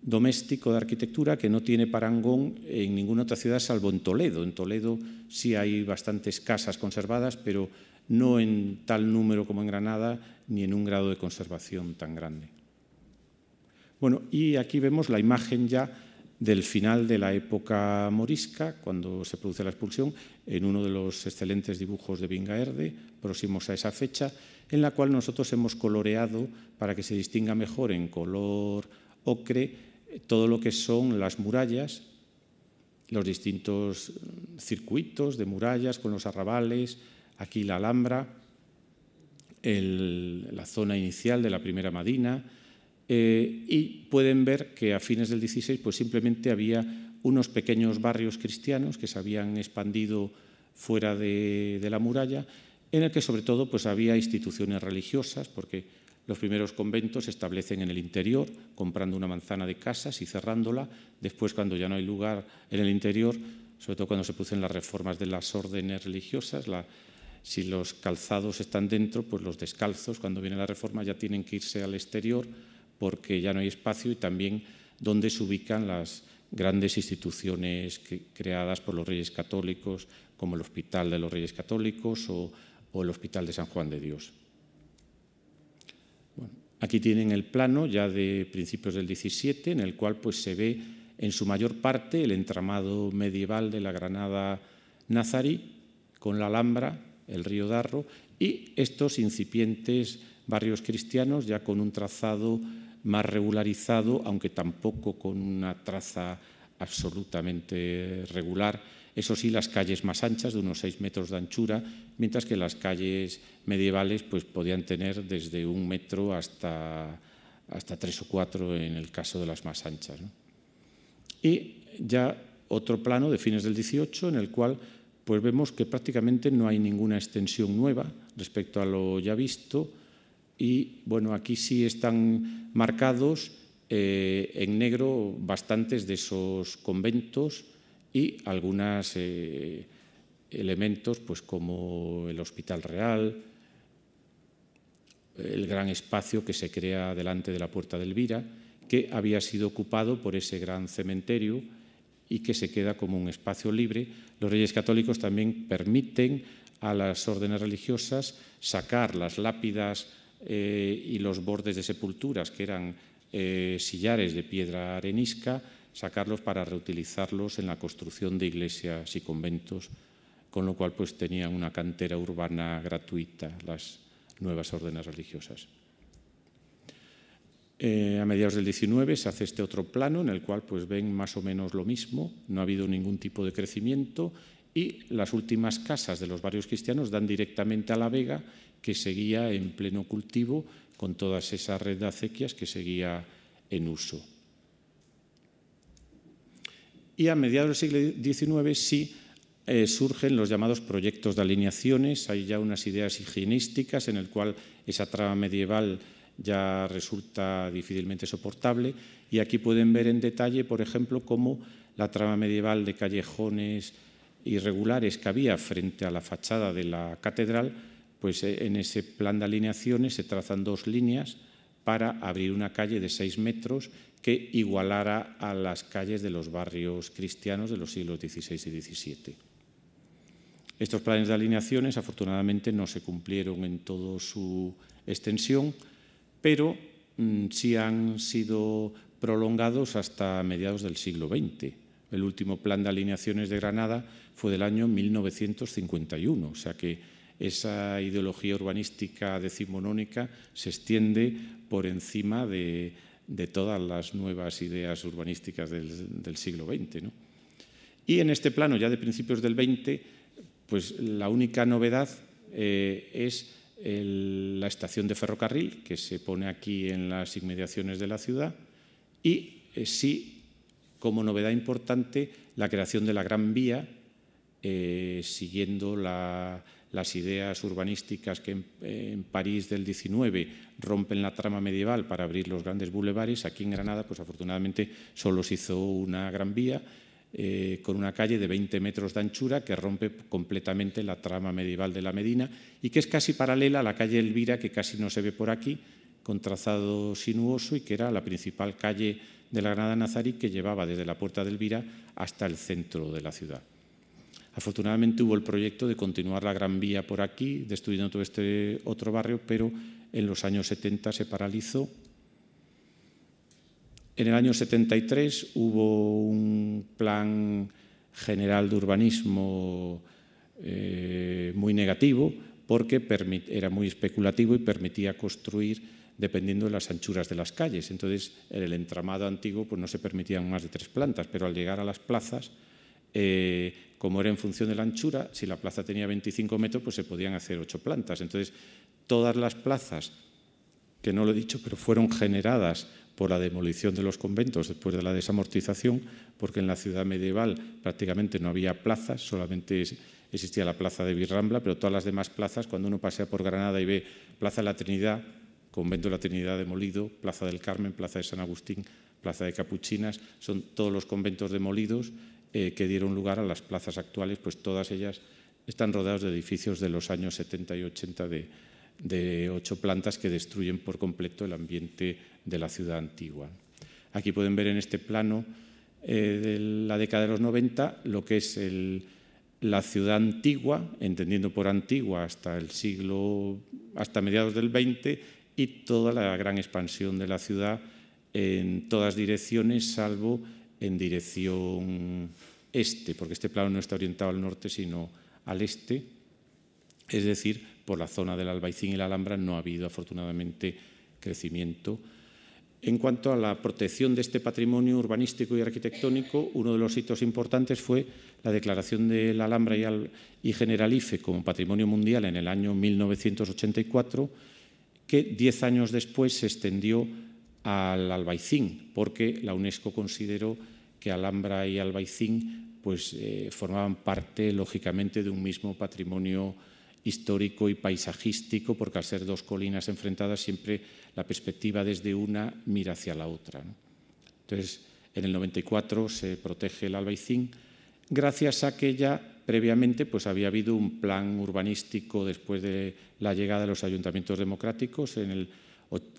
doméstico de arquitectura que no tiene parangón en ninguna otra ciudad salvo en Toledo. En Toledo sí hay bastantes casas conservadas, pero no en tal número como en Granada ni en un grado de conservación tan grande. Bueno, y aquí vemos la imagen ya del final de la época morisca, cuando se produce la expulsión, en uno de los excelentes dibujos de Vingaerde, próximos a esa fecha, en la cual nosotros hemos coloreado para que se distinga mejor en color ocre todo lo que son las murallas, los distintos circuitos de murallas con los arrabales, aquí la Alhambra, la zona inicial de la primera Madina, eh, y pueden ver que a fines del XVI pues simplemente había unos pequeños barrios cristianos que se habían expandido fuera de, de la muralla, en el que sobre todo pues había instituciones religiosas, porque los primeros conventos se establecen en el interior, comprando una manzana de casas y cerrándola. Después, cuando ya no hay lugar en el interior, sobre todo cuando se producen las reformas de las órdenes religiosas, si los calzados están dentro, pues los descalzos, cuando viene la reforma, ya tienen que irse al exterior porque ya no hay espacio y también donde se ubican las grandes instituciones creadas por los reyes católicos, como el Hospital de los Reyes Católicos o el Hospital de San Juan de Dios. Aquí tienen el plano ya de principios del XVII, en el cual pues, se ve en su mayor parte el entramado medieval de la Granada nazarí, con la Alhambra, el río Darro, y estos incipientes barrios cristianos ya con un trazado más regularizado, aunque tampoco con una traza absolutamente regular, eso sí, las calles más anchas, de unos seis metros de anchura, mientras que las calles medievales pues, podían tener desde un metro hasta, hasta tres o cuatro en el caso de las más anchas. Y ya otro plano de fines del 18 en el cual pues vemos que prácticamente no hay ninguna extensión nueva respecto a lo ya visto y bueno, aquí sí están marcados eh, en negro bastantes de esos conventos y algunos eh, elementos pues como el Hospital Real, el gran espacio que se crea delante de la Puerta de Elvira, que había sido ocupado por ese gran cementerio y que se queda como un espacio libre. Los reyes católicos también permiten a las órdenes religiosas sacar las lápidas eh, y los bordes de sepulturas, que eran eh, sillares de piedra arenisca, sacarlos para reutilizarlos en la construcción de iglesias y conventos, con lo cual pues tenían una cantera urbana gratuita las nuevas órdenes religiosas. Eh, a mediados del 19 se hace este otro plano en el cual pues ven más o menos lo mismo, no ha habido ningún tipo de crecimiento y las últimas casas de los barrios cristianos dan directamente a la vega que seguía en pleno cultivo con todas esas red de acequias que seguía en uso. Y a mediados del siglo XIX sí eh, surgen los llamados proyectos de alineaciones, hay ya unas ideas higienísticas en el cual esa trama medieval ya resulta difícilmente soportable y aquí pueden ver en detalle, por ejemplo, cómo la trama medieval de callejones irregulares que había frente a la fachada de la catedral, pues eh, en ese plan de alineaciones se trazan dos líneas para abrir una calle de seis metros que igualara a las calles de los barrios cristianos de los siglos XVI y XVII. Estos planes de alineaciones afortunadamente no se cumplieron en toda su extensión, pero mm, sí han sido prolongados hasta mediados del siglo XX. El último plan de alineaciones de Granada fue del año 1951, o sea que esa ideología urbanística decimonónica se extiende por encima de, todas las nuevas ideas urbanísticas del, siglo XX. Y en este plano, ya de principios del XX, pues la única novedad eh, es la estación de ferrocarril que se pone aquí en las inmediaciones de la ciudad y eh, sí, como novedad importante, la creación de la Gran Vía, eh, siguiendo la, las ideas urbanísticas que en, París del 19 rompen la trama medieval para abrir los grandes bulevares, aquí en Granada, pues afortunadamente solo se hizo una gran vía eh, con una calle de 20 metros de anchura que rompe completamente la trama medieval de la Medina y que es casi paralela a la calle Elvira, que casi no se ve por aquí, con trazado sinuoso y que era la principal calle de la Granada Nazarí que llevaba desde la Puerta de Elvira hasta el centro de la ciudad. Afortunadamente hubo el proyecto de continuar la Gran Vía por aquí, destruyendo todo este otro barrio, pero en los años 70 se paralizó. En el año 73 hubo un plan general de urbanismo eh, muy negativo porque era muy especulativo y permitía construir dependiendo de las anchuras de las calles. Entonces, en el entramado antiguo pues, no se permitían más de tres plantas, pero al llegar a las plazas eh, como era en función de la anchura, si la plaza tenía 25 metros, pues se podían hacer ocho plantas. Entonces, todas las plazas, que no lo he dicho, pero fueron generadas por la demolición de los conventos después de la desamortización, porque en la ciudad medieval prácticamente no había plazas, solamente existía la plaza de Virrambla, pero todas las demás plazas, cuando uno pasea por Granada y ve Plaza de la Trinidad, Convento de la Trinidad demolido, Plaza del Carmen, Plaza de San Agustín, Plaza de Capuchinas, son todos los conventos demolidos eh, que dieron lugar a las plazas actuales, pues todas ellas están rodeadas de edificios de los años 70 y 80 de, ocho plantas que destruyen por completo el ambiente de la ciudad antigua. Aquí pueden ver en este plano eh, de la década de los 90 lo que es la ciudad antigua, entendiendo por antigua hasta el siglo, hasta mediados del 20 y toda la gran expansión de la ciudad en todas direcciones, salvo en dirección este, porque este plano no está orientado al norte, sino al este. Es decir, por la zona del Albaicín y la Alhambra no ha habido, afortunadamente, crecimiento. En cuanto a la protección de este patrimonio urbanístico y arquitectónico, uno de los hitos importantes fue la declaración de la Alhambra y Generalife como patrimonio mundial en el año 1984, que diez años después se extendió al Albaicín, porque la UNESCO consideró que Alhambra y Albaicín pues, eh, formaban parte, lógicamente, de un mismo patrimonio histórico y paisajístico, porque al ser dos colinas enfrentadas, siempre la perspectiva desde una mira hacia la otra. Entonces, en el 94 se protege el Albaicín, gracias a que ya previamente pues, había habido un plan urbanístico después de la llegada de los ayuntamientos democráticos. En el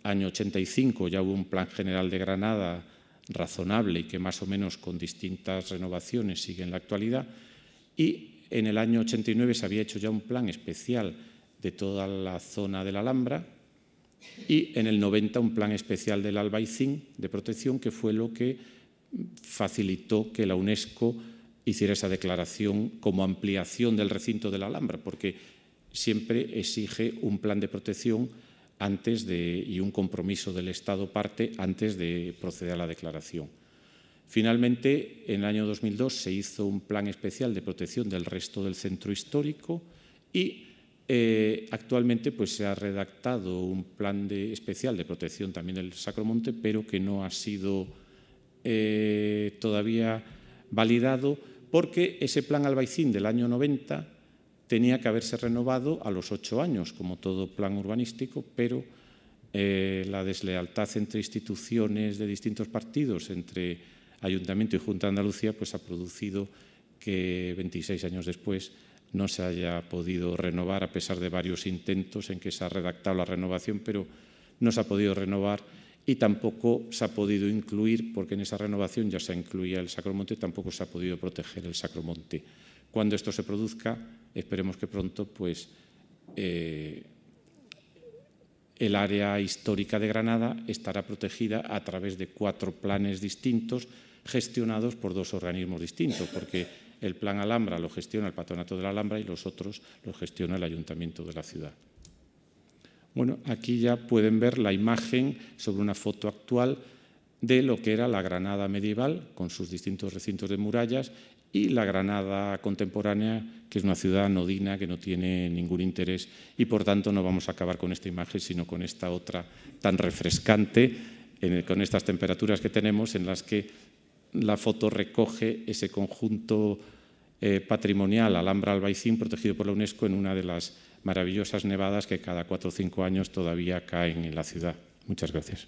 año 85 ya hubo un plan general de Granada razonable y que más o menos con distintas renovaciones sigue en la actualidad. Y en el año 89 se había hecho ya un plan especial de toda la zona de la Alhambra y en el 90 un plan especial del Albaicín de protección que fue lo que facilitó que la UNESCO hiciera esa declaración como ampliación del recinto de la Alhambra, porque siempre exige un plan de protección antes de, y un compromiso del Estado parte antes de proceder a la declaración. Finalmente, en el año 2002 se hizo un plan especial de protección del resto del centro histórico y eh, actualmente pues, se ha redactado un plan de, especial de protección también del Sacromonte, pero que no ha sido eh, todavía validado porque ese plan Albaicín del año 90 tenía que haberse renovado a los ocho años, como todo plan urbanístico, pero eh, la deslealtad entre instituciones de distintos partidos, entre Ayuntamiento y Junta de Andalucía, pues ha producido que 26 años después no se haya podido renovar, a pesar de varios intentos en que se ha redactado la renovación, pero no se ha podido renovar y tampoco se ha podido incluir, porque en esa renovación ya se incluía el Sacromonte, tampoco se ha podido proteger el Sacromonte. Cuando esto se produzca, esperemos que pronto, pues eh, el área histórica de Granada estará protegida a través de cuatro planes distintos gestionados por dos organismos distintos, porque el plan Alhambra lo gestiona el Patronato de la Alhambra y los otros los gestiona el Ayuntamiento de la ciudad. Bueno, aquí ya pueden ver la imagen sobre una foto actual de lo que era la Granada medieval, con sus distintos recintos de murallas, y la Granada contemporánea, que es una ciudad anodina que no tiene ningún interés y por tanto no vamos a acabar con esta imagen, sino con esta otra tan refrescante, con estas temperaturas que tenemos en las que la foto recoge ese conjunto eh, patrimonial Alhambra Albaicín protegido por la UNESCO en una de las maravillosas nevadas que cada cuatro o cinco años todavía caen en la ciudad. Muchas gracias.